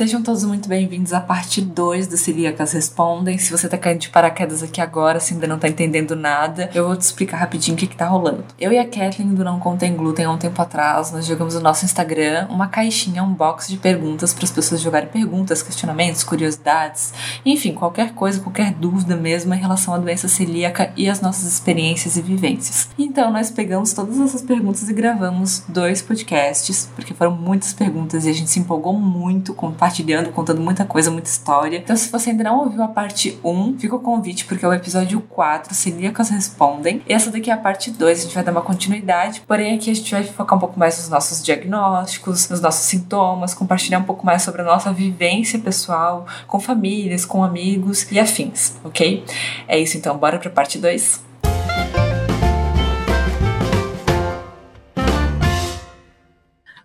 Sejam todos muito bem-vindos à parte 2 do Celíacas Respondem. Se você tá caindo de paraquedas aqui agora, se ainda não tá entendendo nada, eu vou te explicar rapidinho o que, que tá rolando. Eu e a Kathleen do Não Contém Glúten há um tempo atrás, nós jogamos no nosso Instagram uma caixinha, um box de perguntas para as pessoas jogarem perguntas, questionamentos, curiosidades, enfim, qualquer coisa, qualquer dúvida mesmo em relação à doença celíaca e as nossas experiências e vivências. Então nós pegamos todas essas perguntas e gravamos dois podcasts, porque foram muitas perguntas e a gente se empolgou muito com compartilhando, contando muita coisa, muita história. Então, se você ainda não ouviu a parte 1, fica o convite, porque é o episódio 4, Celíacas Respondem. E essa daqui é a parte 2, a gente vai dar uma continuidade. Porém, aqui a gente vai focar um pouco mais nos nossos diagnósticos, nos nossos sintomas, compartilhar um pouco mais sobre a nossa vivência pessoal, com famílias, com amigos e afins, ok? É isso então, bora pra parte 2?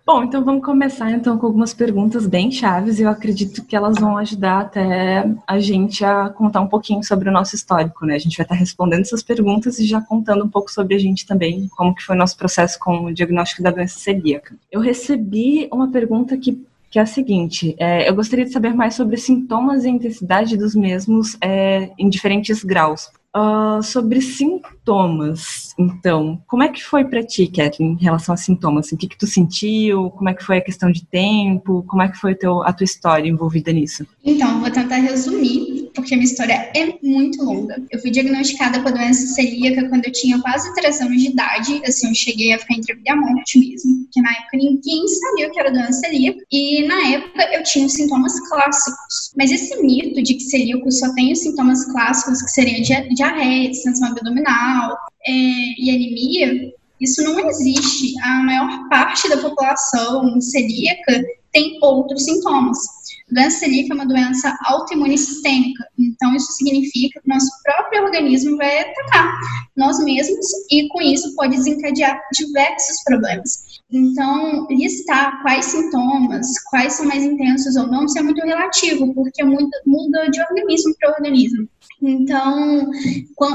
Bom, então vamos começar então com algumas perguntas bem chaves e eu acredito que elas vão ajudar até a gente a contar um pouquinho sobre o nosso histórico, né? A gente vai estar respondendo essas perguntas e já contando um pouco sobre a gente também, como que foi o nosso processo com o diagnóstico da doença celíaca. Eu recebi uma pergunta que que é a seguinte: é, eu gostaria de saber mais sobre sintomas e intensidade dos mesmos é, em diferentes graus. Uh, sobre sintomas, então, como é que foi para ti, Kathleen, em relação a sintomas? Assim, o que, que tu sentiu? Como é que foi a questão de tempo? Como é que foi teu, a tua história envolvida nisso? Então, vou tentar resumir porque a minha história é muito longa. Eu fui diagnosticada com a doença celíaca quando eu tinha quase 3 anos de idade. Assim, eu cheguei a ficar entre vida e a morte mesmo, porque na época ninguém sabia o que era doença celíaca. E na época eu tinha os sintomas clássicos. Mas esse mito de que celíaco só tem os sintomas clássicos, que seriam diarreia, distensão abdominal é, e anemia, isso não existe. A maior parte da população celíaca tem outros sintomas. Doença celíaca é uma doença autoimune sistêmica, então isso significa que nosso próprio organismo vai atacar nós mesmos e com isso pode desencadear diversos problemas. Então, listar quais sintomas, quais são mais intensos ou não, isso é muito relativo, porque muda, de organismo para organismo. Então,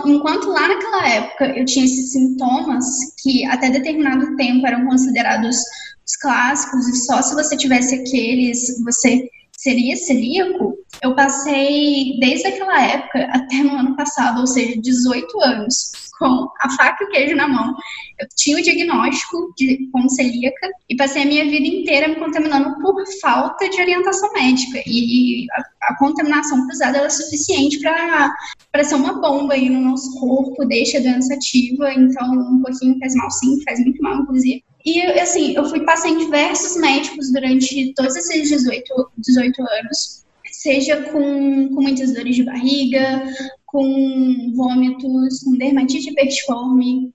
enquanto lá naquela época eu tinha esses sintomas que até determinado tempo eram considerados os clássicos e só se você tivesse aqueles você seria celíaco, eu passei desde aquela época até no ano passado, ou seja, 18 anos, com a faca e o queijo na mão. Eu tinha o diagnóstico de como celíaca e passei a minha vida inteira me contaminando por falta de orientação médica. E a, a contaminação cruzada é suficiente para ser uma bomba aí no nosso corpo, deixa a doença ativa, então um pouquinho faz mal sim, faz muito mal, inclusive. E, assim, eu fui passar em diversos médicos durante todos esses 18, 18 anos, seja com, com muitas dores de barriga, com vômitos, com dermatite pertiforme,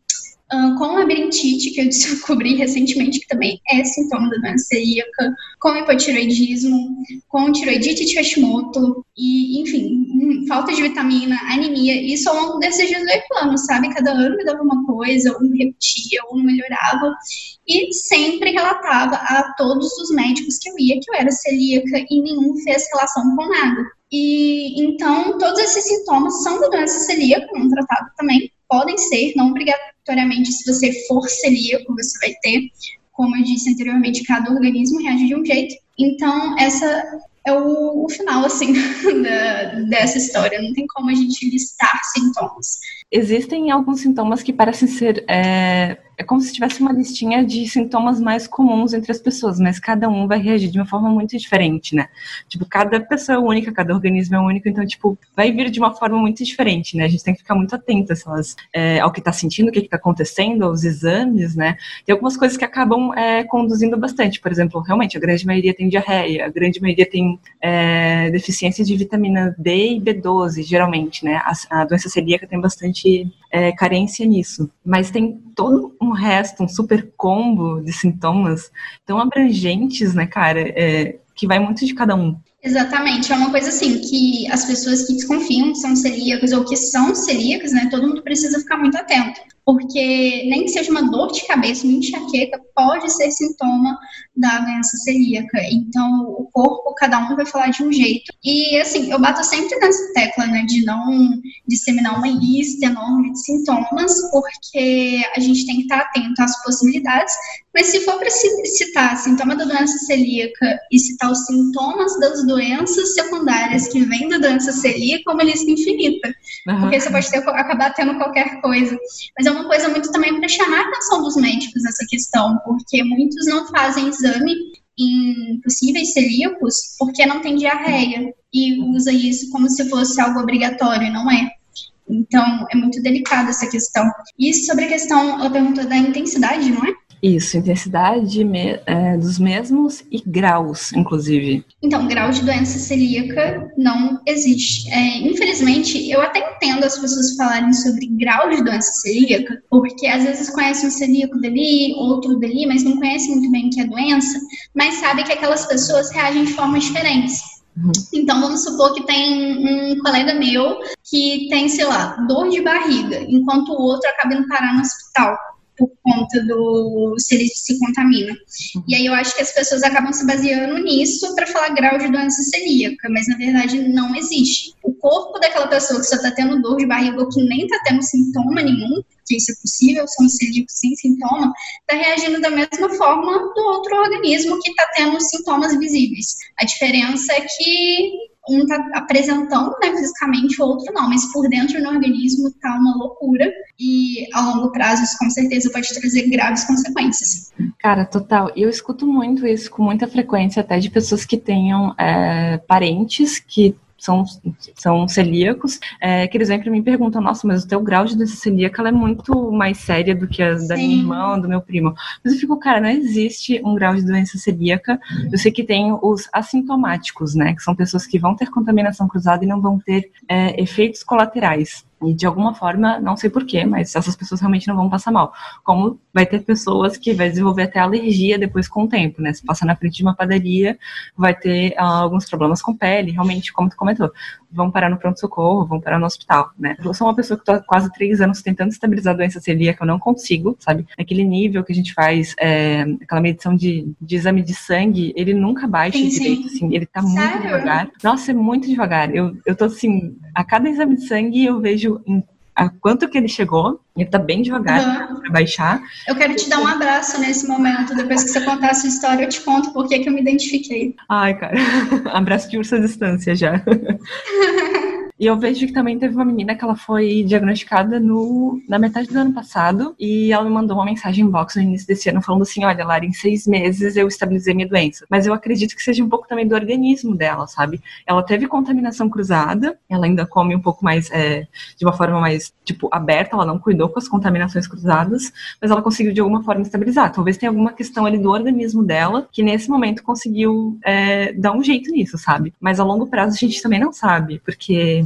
Com labirintite, que eu descobri recentemente que também é sintoma da doença celíaca, com hipotiroidismo, com tiroidite de Hashimoto, e, enfim, hum, falta de vitamina, anemia, isso ao longo desses 18 anos, sabe? Cada ano me dava uma coisa, ou me repetia, ou melhorava, e sempre relatava a todos os médicos que eu ia que eu era celíaca e nenhum fez relação com nada. E então, todos esses sintomas são da doença celíaca, não tratado também, podem ser, não obrigatoriamente se você for celíaco, você vai ter. Como eu disse anteriormente, cada organismo reage de um jeito. Então, essa é o, o final, assim, da, dessa história. Não tem como a gente listar sintomas. Existem alguns sintomas que parecem ser é, é como se tivesse uma listinha de sintomas mais comuns entre as pessoas, mas cada um vai reagir de uma forma muito diferente, né? Tipo, cada pessoa é única, cada organismo é único, então, tipo, vai vir de uma forma muito diferente, né? A gente tem que ficar muito atento elas, é, ao que está sentindo, o que está acontecendo, aos exames, né? Tem algumas coisas que acabam é, conduzindo bastante, por exemplo, realmente, a grande maioria tem diarreia, a grande maioria tem é, deficiência de vitamina D e B12, geralmente, né? A, a doença celíaca tem bastante é, carência nisso, mas tem todo um resto, um super combo de sintomas tão abrangentes, né, cara, é, que vai muito de cada um. Exatamente, é uma coisa assim que as pessoas que desconfiam que são celíacos ou que são celíacos, né, todo mundo precisa ficar muito atento, porque nem que seja uma dor de cabeça, uma enxaqueca, pode ser sintoma da doença celíaca. Então, o corpo, cada um vai falar de um jeito. E, assim, eu bato sempre nessa tecla, né, de não disseminar uma lista enorme de sintomas, porque a gente tem que estar atento às possibilidades. Mas se for para citar sintoma da doença celíaca e citar os sintomas das doenças secundárias que vêm da doença celíaca, é uma lista infinita. Uhum. Porque você pode ter, acabar tendo qualquer coisa. Mas é uma coisa muito também para chamar a atenção dos médicos nessa questão, porque muitos não fazem exame em possíveis celíacos porque não tem diarreia e usa isso como se fosse algo obrigatório, não é? Então, é muito delicada essa questão. E sobre a questão, ela perguntou da intensidade, não é? Isso, intensidade me, é, dos mesmos e graus, inclusive. Então, grau de doença celíaca não existe. É, infelizmente, eu até entendo as pessoas falarem sobre grau de doença celíaca, porque às vezes conhecem um celíaco dali, outro dali, mas não conhecem muito bem o que é doença, mas sabem que aquelas pessoas reagem de formas diferentes. Uhum. Então, vamos supor que tem um colega meu que tem, sei lá, dor de barriga, enquanto o outro acaba indo parar no hospital por conta do se ele se contamina. E aí eu acho que as pessoas acabam se baseando nisso para falar grau de doença celíaca, mas na verdade não existe. O corpo daquela pessoa que só está tendo dor de barriga ou que nem está tendo sintoma nenhum, que isso é possível, são celíacos sem sintoma, está reagindo da mesma forma do outro organismo que está tendo sintomas visíveis. A diferença é que um está apresentando né, fisicamente, o outro não, mas por dentro no organismo está uma loucura e a longo prazo isso com certeza pode trazer graves consequências. Cara, total. Eu escuto muito isso com muita frequência, até de pessoas que tenham é, parentes que são, são celíacos, é, que eles vêm para mim e perguntam, nossa, mas o teu grau de doença celíaca é muito mais séria do que a da minha irmã, do meu primo. Mas eu fico, cara, não existe um grau de doença celíaca. Eu sei que tem os assintomáticos, né, que são pessoas que vão ter contaminação cruzada e não vão ter é, efeitos colaterais. E de alguma forma, não sei porquê, mas essas pessoas realmente não vão passar mal. Como vai ter pessoas que vai desenvolver até alergia depois com o tempo, né? Se passar na frente de uma padaria, vai ter uh, alguns problemas com pele, realmente, como tu comentou vão parar no pronto-socorro, vão parar no hospital, né? Eu sou uma pessoa que tô há quase três anos tentando estabilizar a doença celíaca, eu não consigo, sabe? Aquele nível que a gente faz, é, aquela medição de, de, exame de sangue, ele nunca baixa sim, direito, sim. assim, ele tá muito Sério? devagar. Nossa, é muito devagar. Eu, eu tô assim, a cada exame de sangue eu vejo em a quanto que ele chegou. Ele tá bem devagar uhum. para baixar. Eu quero te dar um abraço nesse momento. Depois que você contar a sua história, eu te conto por que eu me identifiquei. Ai, cara. abraço de urso à distância já. E eu vejo que também teve uma menina que ela foi diagnosticada no, na metade do ano passado e ela me mandou uma mensagem em box no início desse ano falando assim: olha, Lara, em seis meses eu estabilizei minha doença. Mas eu acredito que seja um pouco também do organismo dela, sabe? Ela teve contaminação cruzada, ela ainda come um pouco mais, é, de uma forma mais, tipo, aberta, ela não cuidou com as contaminações cruzadas, mas ela conseguiu de alguma forma estabilizar. Talvez tenha alguma questão ali do organismo dela que nesse momento conseguiu é, dar um jeito nisso, sabe? Mas a longo prazo a gente também não sabe, porque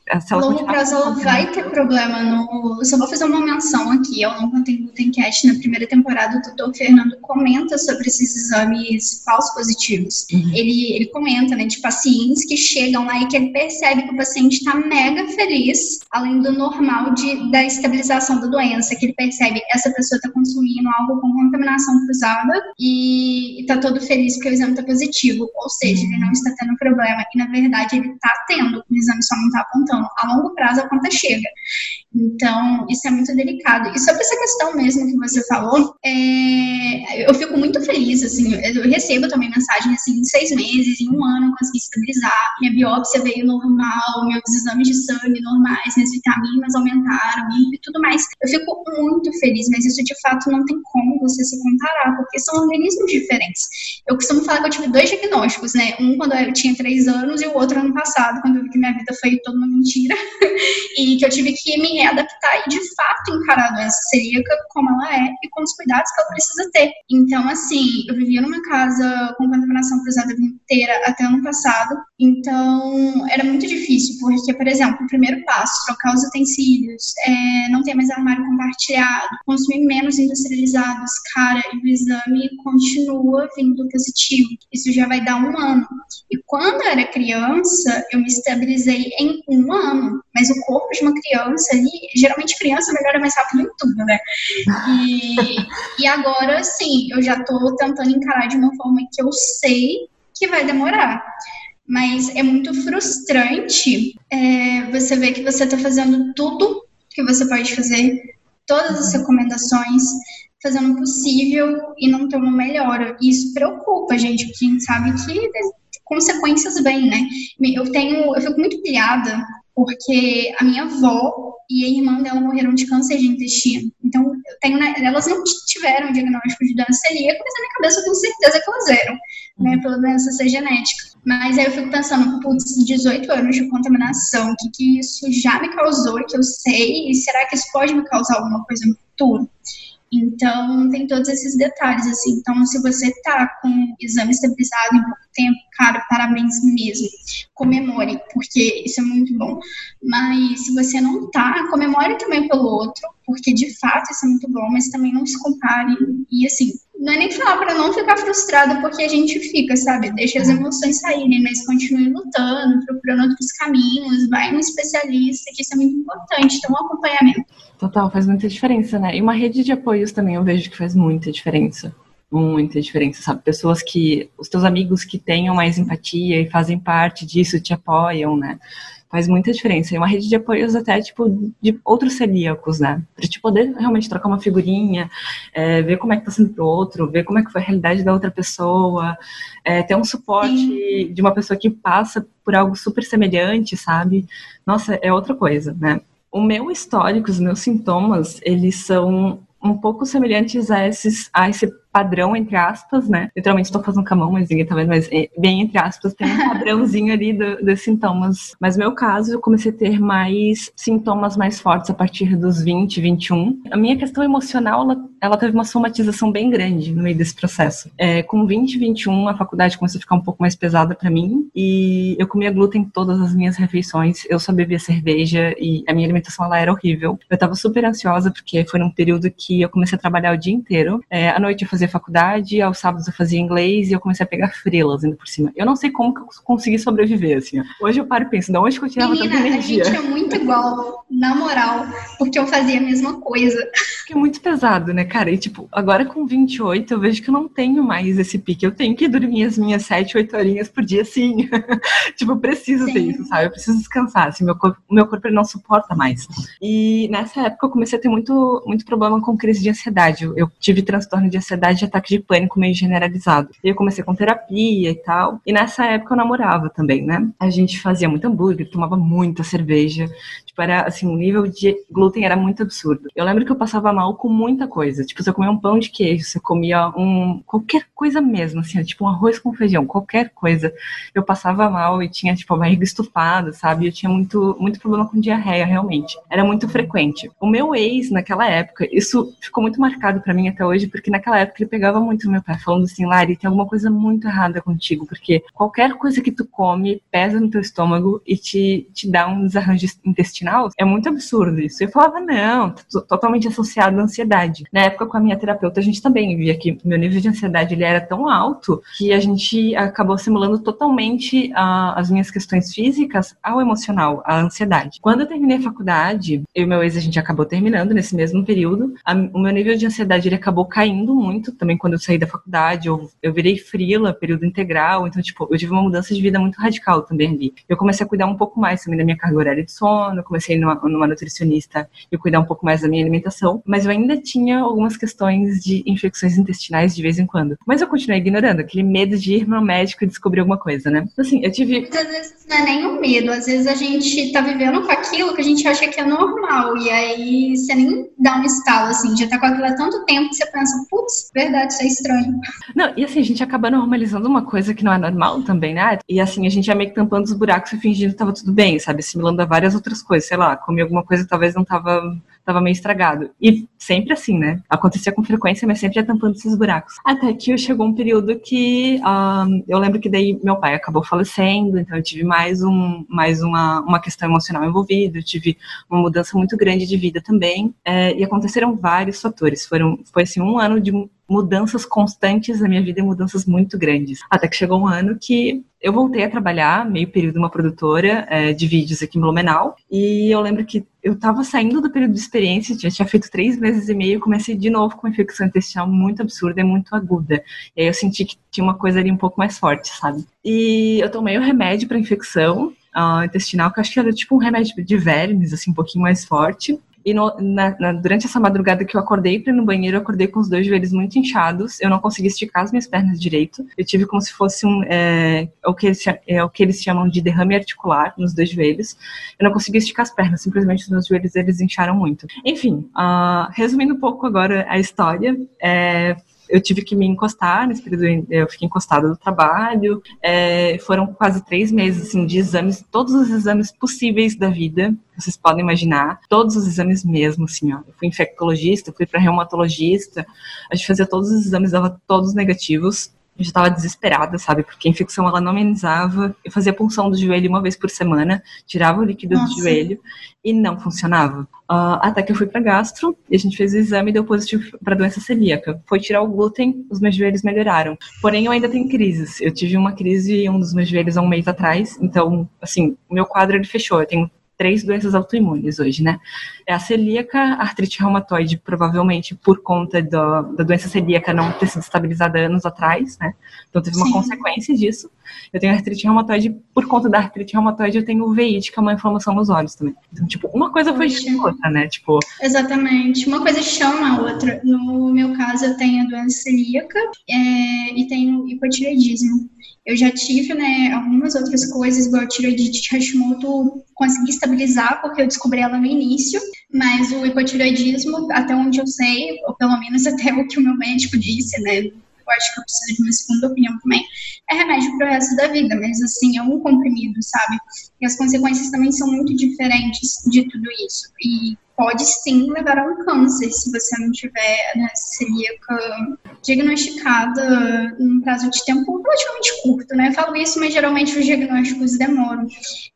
se ela longo prazo ela vai ter problema no. Eu só vou fazer uma menção aqui. Ao longo tem Glutencast, na primeira temporada, o doutor Fernando comenta sobre esses exames falsos positivos. Uhum. Ele, ele comenta, né, de pacientes que chegam lá e que ele percebe que o paciente está mega feliz, além do normal de, da estabilização da doença, que ele percebe que essa pessoa está consumindo algo com contaminação cruzada e está todo feliz porque o exame está positivo. Ou seja, ele não está tendo problema. E na verdade ele está tendo, o exame só não está apontando a longo prazo a conta chega. Então, isso é muito delicado. E sobre essa questão mesmo que você falou, é, eu fico muito feliz, assim, eu recebo também mensagem, assim, em seis meses, em um ano eu consegui estabilizar, minha biópsia veio normal, meus exames de sangue normais, minhas vitaminas aumentaram e tudo mais. Eu fico muito feliz, mas isso de fato não tem como você se comparar, porque são organismos diferentes. Eu costumo falar que eu tive dois diagnósticos, né? Um quando eu tinha três anos e o outro ano passado, quando eu vi que minha vida foi uma mentira e que eu tive que me readaptar e de fato encarar a doença celíaca como ela é e com os cuidados que ela precisa ter. Então, assim, eu vivia numa casa com contaminação cruzada a vida inteira até ano passado, então era muito difícil, porque, por exemplo, o primeiro passo, trocar os utensílios, é, não ter mais armário compartilhado, consumir menos industrializados, cara, e o exame continua vindo positivo. Isso já vai dar um ano. E quando eu era criança, eu me estabilizei em um ano. Mas o corpo de uma criança ali, geralmente criança melhora mais rápido em tudo, né? E, e agora, sim, eu já tô tentando encarar de uma forma que eu sei que vai demorar. Mas é muito frustrante é, você ver que você está fazendo tudo que você pode fazer, todas as recomendações, fazendo o possível e não ter uma melhora. E isso preocupa a gente, porque a gente sabe que consequências vêm, né? Eu tenho, eu fico muito pilhada porque a minha avó e a irmã dela morreram de câncer de intestino. Então, eu tenho, né, elas não tiveram diagnóstico de doença celíaca, mas na minha cabeça eu tenho certeza que elas eram, né, pela doença ser genética. Mas aí eu fico pensando, putz, 18 anos de contaminação, o que, que isso já me causou, que eu sei, e será que isso pode me causar alguma coisa no futuro? Então, tem todos esses detalhes, assim. Então, se você tá com exame estabilizado em pouco tempo, cara, parabéns mesmo. Comemore, porque isso é muito bom. Mas se você não tá, comemore também pelo outro, porque de fato isso é muito bom, mas também não se compare. E assim, não é nem falar para não ficar frustrado, porque a gente fica, sabe? Deixa as emoções saírem, mas continue lutando, procurando outros caminhos, vai no especialista, que isso é muito importante, então um acompanhamento. Total, faz muita diferença, né? E uma rede de apoios também eu vejo que faz muita diferença. Muita diferença, sabe? Pessoas que. Os teus amigos que tenham mais empatia e fazem parte disso, te apoiam, né? Faz muita diferença. E uma rede de apoios até, tipo, de outros celíacos, né? Pra te poder realmente trocar uma figurinha, é, ver como é que tá sendo pro outro, ver como é que foi a realidade da outra pessoa, é, ter um suporte Sim. de uma pessoa que passa por algo super semelhante, sabe? Nossa, é outra coisa, né? o meu histórico, os meus sintomas, eles são um pouco semelhantes a, esses, a esse padrão, entre aspas, né? Literalmente estou fazendo com a mão, mas ninguém tá vendo, mas é, bem entre aspas, tem um padrãozinho ali do, dos sintomas. Mas no meu caso, eu comecei a ter mais sintomas mais fortes a partir dos 20, 21. A minha questão emocional, ela, ela teve uma somatização bem grande no meio desse processo. É, com 20, 21, a faculdade começou a ficar um pouco mais pesada para mim e eu comia glúten em todas as minhas refeições, eu só bebia cerveja e a minha alimentação ela era horrível. Eu tava super ansiosa porque foi num período que eu comecei a trabalhar o dia inteiro. É, à noite eu fazia faculdade, aos sábados eu fazia inglês e eu comecei a pegar frilas ainda por cima. Eu não sei como que eu consegui sobreviver, assim. Hoje eu paro e penso, de onde que eu tirava Menina, tanta energia? a gente é muito igual, na moral, porque eu fazia a mesma coisa. Porque é muito pesado, né, cara? E, tipo, agora com 28 eu vejo que eu não tenho mais esse pique. Eu tenho que dormir as minhas 7, 8 horinhas por dia, sim. tipo, eu preciso sim. ter isso, sabe? Eu preciso descansar, assim, meu corpo, meu corpo ele não suporta mais. E nessa época eu comecei a ter muito, muito problema com crise de ansiedade. Eu, eu tive transtorno de ansiedade de ataque de pânico meio generalizado. E eu comecei com terapia e tal. E nessa época eu namorava também, né? A gente fazia muito hambúrguer, tomava muita cerveja. Tipo, era assim, o nível de glúten era muito absurdo. Eu lembro que eu passava mal com muita coisa. Tipo, se eu comia um pão de queijo, se eu comia um. qualquer coisa mesmo, assim, tipo um arroz com feijão, qualquer coisa. Eu passava mal e tinha, tipo, a barriga estufada, sabe? Eu tinha muito, muito problema com diarreia, realmente. Era muito frequente. O meu ex, naquela época, isso ficou muito marcado para mim até hoje, porque naquela época ele pegava muito no meu pé, falando assim, Lari, tem alguma coisa muito errada contigo, porque qualquer coisa que tu come pesa no teu estômago e te, te dá um desarranjo intestinal, é muito absurdo isso. Eu falava, não, totalmente associado à ansiedade. Na época, com a minha terapeuta, a gente também via que meu nível de ansiedade ele era tão alto que a gente acabou simulando totalmente uh, as minhas questões físicas ao emocional, à ansiedade. Quando eu terminei a faculdade, eu e meu ex, a gente acabou terminando nesse mesmo período, a, o meu nível de ansiedade ele acabou caindo muito, também quando eu saí da faculdade, eu, eu virei frila, período integral, então, tipo, eu tive uma mudança de vida muito radical também ali. Eu comecei a cuidar um pouco mais também da minha carga horária de sono, comecei numa, numa nutricionista e cuidar um pouco mais da minha alimentação, mas eu ainda tinha algumas questões de infecções intestinais de vez em quando. Mas eu continuei ignorando, aquele medo de ir no médico e descobrir alguma coisa, né? Assim, eu tive. Às vezes não é nem um medo, às vezes a gente tá vivendo com aquilo que a gente acha que é normal, e aí você nem dá um estalo, assim, já tá com aquilo há tanto tempo que você pensa, putz, verdade, isso é estranho. Não, e assim, a gente acaba normalizando uma coisa que não é normal também, né? E assim, a gente é meio que tampando os buracos e fingindo que tava tudo bem, sabe? Assimilando a várias outras coisas, sei lá, comer alguma coisa talvez não tava tava meio estragado. E sempre assim, né? Acontecia com frequência, mas sempre ia tampando esses buracos. Até que chegou um período que um, eu lembro que daí meu pai acabou falecendo, então eu tive mais, um, mais uma, uma questão emocional envolvida, eu tive uma mudança muito grande de vida também. É, e aconteceram vários fatores. Foram, foi assim, um ano de mudanças constantes na minha vida e mudanças muito grandes. Até que chegou um ano que eu voltei a trabalhar meio período numa produtora é, de vídeos aqui em Blumenau. E eu lembro que eu estava saindo do período de experiência, já tinha feito três meses e meio, comecei de novo com uma infecção intestinal muito absurda e muito aguda. E aí eu senti que tinha uma coisa ali um pouco mais forte, sabe? E eu tomei o remédio para infecção uh, intestinal, que eu acho que era tipo um remédio de vermes, assim, um pouquinho mais forte. E no, na, na, durante essa madrugada que eu acordei para ir no banheiro, eu acordei com os dois joelhos muito inchados. Eu não consegui esticar as minhas pernas direito. Eu tive como se fosse um. É, o, que eles, é, o que eles chamam de derrame articular nos dois joelhos. Eu não consegui esticar as pernas, simplesmente os meus joelhos eles incharam muito. Enfim, uh, resumindo um pouco agora a história, é, eu tive que me encostar nesse período, eu fiquei encostada do trabalho. É, foram quase três meses assim, de exames, todos os exames possíveis da vida, vocês podem imaginar, todos os exames mesmo, assim, ó. Eu fui infectologista, fui para reumatologista, a gente fazia todos os exames, dava todos negativos eu já estava desesperada, sabe? Porque a infecção ela não amenizava. Eu fazia punção do joelho uma vez por semana, tirava o líquido Nossa. do joelho e não funcionava. Uh, até que eu fui para gastro e a gente fez o exame e deu positivo para doença celíaca. Foi tirar o glúten, os meus joelhos melhoraram. Porém, eu ainda tenho crises. Eu tive uma crise em um dos meus joelhos há um mês atrás, então, assim, o meu quadro ele fechou. Eu tenho três doenças autoimunes hoje, né? É a celíaca, a artrite reumatoide, provavelmente por conta do, da doença celíaca não ter sido estabilizada anos atrás, né? Então teve uma Sim. consequência disso. Eu tenho artrite reumatoide, por conta da artrite reumatoide, eu tenho uveíte, que é uma inflamação nos olhos também. Então, tipo, uma coisa foi de outra, né? Tipo... Exatamente. Uma coisa chama a outra. No meu caso, eu tenho a doença celíaca é, e tenho hipotireoidismo. Eu já tive, né, algumas outras coisas, igual a tiroidite de Hashimoto, consegui estabilizar porque eu descobri ela no início, mas o hipotiroidismo, até onde eu sei, ou pelo menos até o que o meu médico disse, né, eu acho que eu preciso de uma segunda opinião também, é remédio para o resto da vida, mas assim, é um comprimido, sabe? E as consequências também são muito diferentes de tudo isso. E pode sim levar a um câncer se você não tiver né, celíaca diagnosticada num prazo de tempo relativamente curto, né? Eu falo isso, mas geralmente os diagnósticos demoram.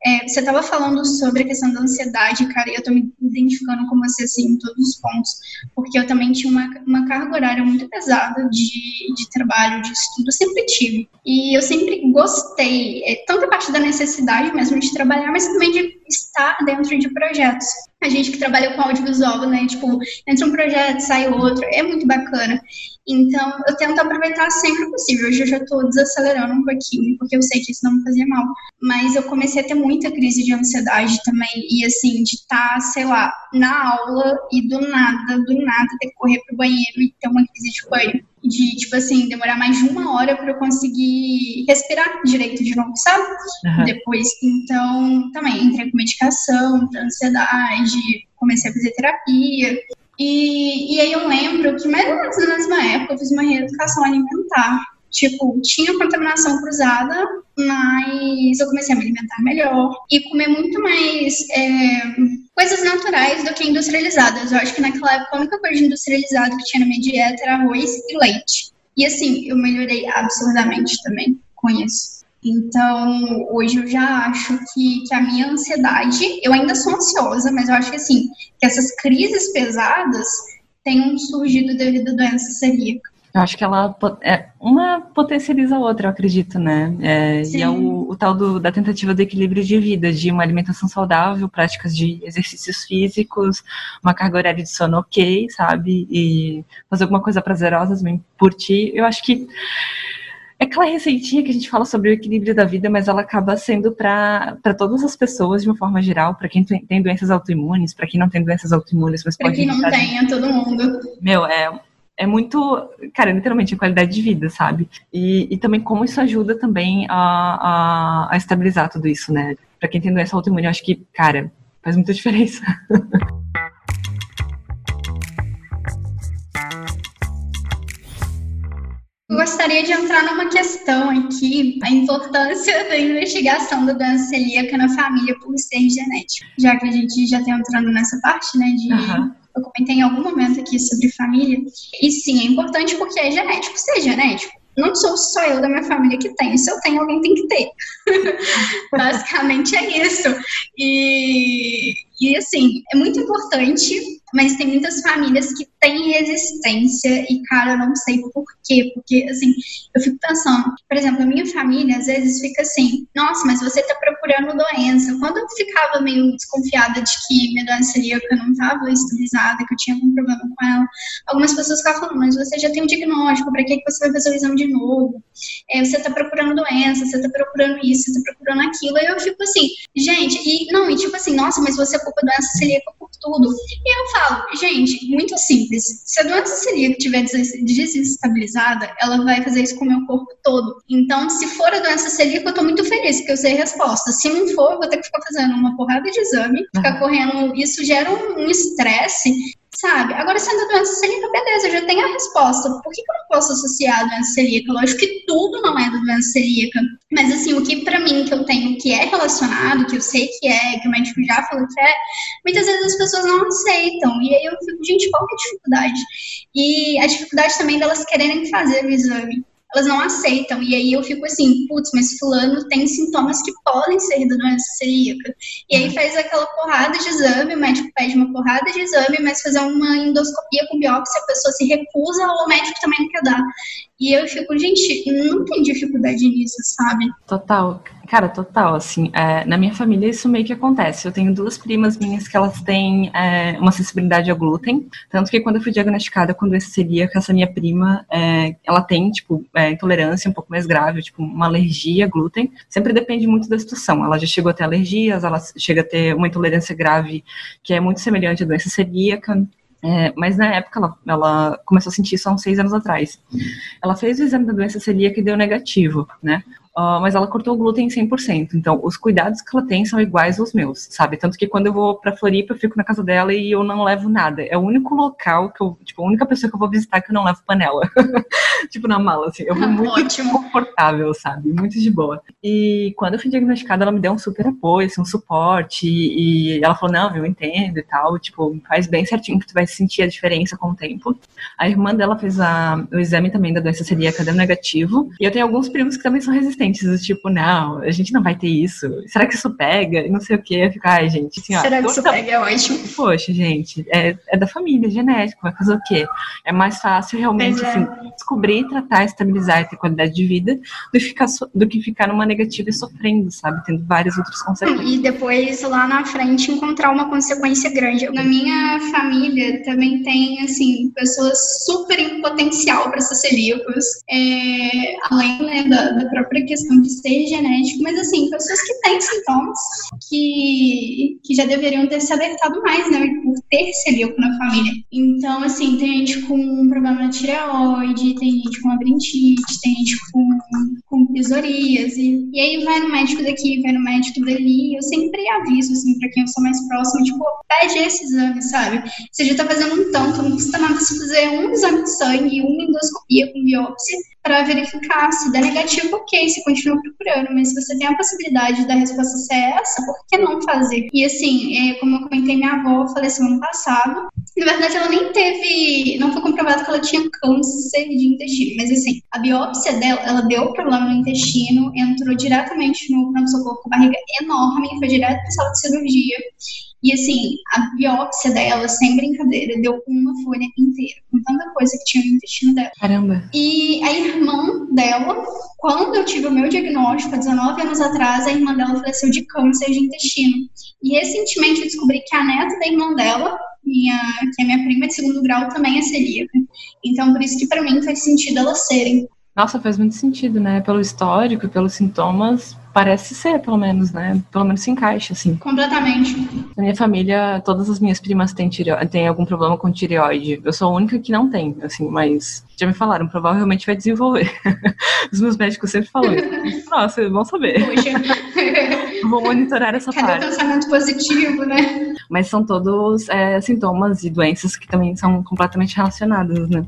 É, você estava falando sobre a questão da ansiedade, cara, e eu estou me identificando com você, assim, em todos os pontos, porque eu também tinha uma, uma carga horária muito pesada de, de trabalho, de estudo, sempre tive. E eu sempre gostei, é, tanto a parte da necessidade mesmo de trabalhar, mas também de estar dentro de projetos a gente que trabalha com audiovisual, né? Tipo, entra um projeto, sai outro, é muito bacana. Então, eu tento aproveitar sempre possível. Hoje eu já estou desacelerando um pouquinho, porque eu sei que isso não me fazia mal. Mas eu comecei a ter muita crise de ansiedade também. E assim, de estar, tá, sei lá, na aula e do nada, do nada, ter que correr pro banheiro e ter uma crise de pânico. De, tipo assim, demorar mais de uma hora para eu conseguir respirar direito de novo, sabe? Uhum. Depois, então, também entrei com medicação para ansiedade, comecei a fazer terapia. E, e aí eu lembro que mais ou menos na mesma época eu fiz uma reeducação alimentar. Tipo, tinha contaminação cruzada, mas eu comecei a me alimentar melhor e comer muito mais é, coisas naturais do que industrializadas. Eu acho que naquela época a única coisa industrializada que tinha na minha dieta era arroz e leite. E assim, eu melhorei absurdamente também com isso. Então, hoje eu já acho que, que a minha ansiedade, eu ainda sou ansiosa, mas eu acho que assim, que essas crises pesadas tenham surgido devido à doença celíaca. Eu acho que ela é, uma potencializa a outra, eu acredito, né? É, e é o, o tal do, da tentativa do equilíbrio de vida, de uma alimentação saudável, práticas de exercícios físicos, uma carga horária de sono ok, sabe? E fazer alguma coisa prazerosa também por ti. Eu acho que é aquela receitinha que a gente fala sobre o equilíbrio da vida, mas ela acaba sendo para todas as pessoas de uma forma geral, para quem tem doenças autoimunes, para quem não tem doenças autoimunes, mas. Para quem não tem, é todo mundo. Meu, é, é muito, cara, literalmente a qualidade de vida, sabe? E, e também como isso ajuda também a, a, a estabilizar tudo isso, né? Para quem tem doença autoimune, eu acho que, cara, faz muita diferença. gostaria de entrar numa questão aqui, a importância da investigação da doença celíaca na família por ser genético. Já que a gente já está entrando nessa parte, né, de... Uhum. Eu comentei em algum momento aqui sobre família. E sim, é importante porque é genético. Se é genético, não sou só eu da minha família que tem. Se eu tenho, alguém tem que ter. Basicamente é isso. E, e assim, é muito importante mas tem muitas famílias que têm resistência e, cara, eu não sei por quê, porque, assim, eu fico pensando, por exemplo, a minha família às vezes fica assim, nossa, mas você tá procurando doença. Quando eu ficava meio desconfiada de que minha doença celíaca não estava estabilizada, que eu tinha algum problema com ela, algumas pessoas ficavam falando, mas você já tem um diagnóstico, para que, que você vai fazer o exame de novo? É, você tá procurando doença, você tá procurando isso, você tá procurando aquilo, aí eu fico assim, gente, e não, e tipo assim, nossa, mas você culpa doença celíaca por tudo. E eu falo, gente, muito simples. Se a doença celíaca estiver desestabilizada, ela vai fazer isso com o meu corpo todo. Então, se for a doença celíaca, eu tô muito feliz, porque eu sei a resposta. Se não for, eu vou ter que ficar fazendo uma porrada de exame, ficar correndo. Isso gera um estresse sabe? Agora, sendo a doença celíaca, beleza, eu já tenho a resposta. Por que, que eu não posso associar a doença celíaca? Lógico que tudo não é da doença celíaca, mas assim, o que para mim que eu tenho que é relacionado, que eu sei que é, que o médico já falou que é, muitas vezes as pessoas não aceitam. E aí eu fico, gente, qual que é a dificuldade? E a dificuldade também delas quererem fazer o exame elas não aceitam. E aí eu fico assim, putz, mas fulano tem sintomas que podem ser da doença celíaca. E aí faz aquela porrada de exame, o médico pede uma porrada de exame, mas fazer uma endoscopia com biópsia, a pessoa se recusa, ou o médico também não quer dar. E eu fico, gente, não tem dificuldade nisso, sabe? Total. Cara, total, assim, é, na minha família isso meio que acontece. Eu tenho duas primas minhas que elas têm é, uma sensibilidade ao glúten, tanto que quando eu fui diagnosticada com doença celíaca, essa minha prima, é, ela tem, tipo, é, intolerância um pouco mais grave, tipo, uma alergia a glúten. Sempre depende muito da situação. Ela já chegou a ter alergias, ela chega a ter uma intolerância grave que é muito semelhante à doença celíaca. É, mas na época ela, ela, começou a sentir isso há uns seis anos atrás. Ela fez o exame da doença celíaca e deu negativo, né? Uh, mas ela cortou o glúten 100%. Então, os cuidados que ela tem são iguais aos meus, sabe? Tanto que quando eu vou pra Floripa, eu fico na casa dela e eu não levo nada. É o único local que eu, tipo, a única pessoa que eu vou visitar que eu não levo panela. tipo, na mala, assim. Eu vou muito Ótimo. confortável, sabe? Muito de boa. E quando eu fui diagnosticada, ela me deu um super apoio, assim, um suporte. E, e ela falou: não, eu entendo e tal. Tipo, faz bem certinho que tu vai sentir a diferença com o tempo. A irmã dela fez a, o exame também da doença celíaca, deu negativo. E eu tenho alguns primos que também são resistentes resistentes, tipo, não, a gente não vai ter isso. Será que isso pega? E não sei o quê. Eu fico, ai, gente, assim, ó, Será que isso pega? É ótimo. Poxa, gente, é, é da família, é genético, vai fazer o quê? É mais fácil realmente, é. assim, descobrir, tratar, estabilizar e ter qualidade de vida do que ficar, do que ficar numa negativa e sofrendo, sabe? Tendo várias outras consequências. E depois, lá na frente, encontrar uma consequência grande. Na minha família também tem, assim, pessoas super em potencial para ser celíacos. É, além né, da, da própria questão de ser genético, mas assim, pessoas que têm sintomas que, que já deveriam ter se alertado mais, né, por ter celíaco na família. Então, assim, tem gente com problema na tireoide, tem gente com labirintite, tem gente com, com psoríase, e aí vai no médico daqui, vai no médico dali, eu sempre aviso, assim, pra quem eu sou mais próximo, tipo, pede esse exame, sabe? Você já tá fazendo um tanto, não custa nada se fazer um exame de sangue, uma endoscopia com biópsia, para verificar se der negativo, ok, você continua procurando, mas se você tem a possibilidade da resposta ser essa, por que não fazer? E assim, é, como eu comentei, minha avó faleceu ano passado. Na verdade, ela nem teve, não foi comprovado que ela tinha câncer de intestino, mas assim, a biópsia dela, ela deu problema no intestino, entrou diretamente no pronto-socorro com barriga enorme, foi direto para sala de cirurgia. E assim, a biópsia dela, sem brincadeira, deu uma folha inteira, com tanta coisa que tinha no intestino dela. Caramba. E a irmã dela, quando eu tive o meu diagnóstico, há 19 anos atrás, a irmã dela faleceu de câncer de intestino. E recentemente eu descobri que a neta da irmã dela, minha, que é minha prima de segundo grau, também é celíaca. Então, por isso que para mim faz sentido elas serem. Nossa, faz muito sentido, né? Pelo histórico, pelos sintomas, parece ser, pelo menos, né? Pelo menos se encaixa, assim. Completamente. Na minha família, todas as minhas primas têm, têm algum problema com tireoide. Eu sou a única que não tem, assim, mas já me falaram, provavelmente vai desenvolver. Os meus médicos sempre falam isso. Nossa, vão saber. Poxa. Vou monitorar essa Cada parte. pensamento positivo, né? Mas são todos é, sintomas e doenças que também são completamente relacionadas, né?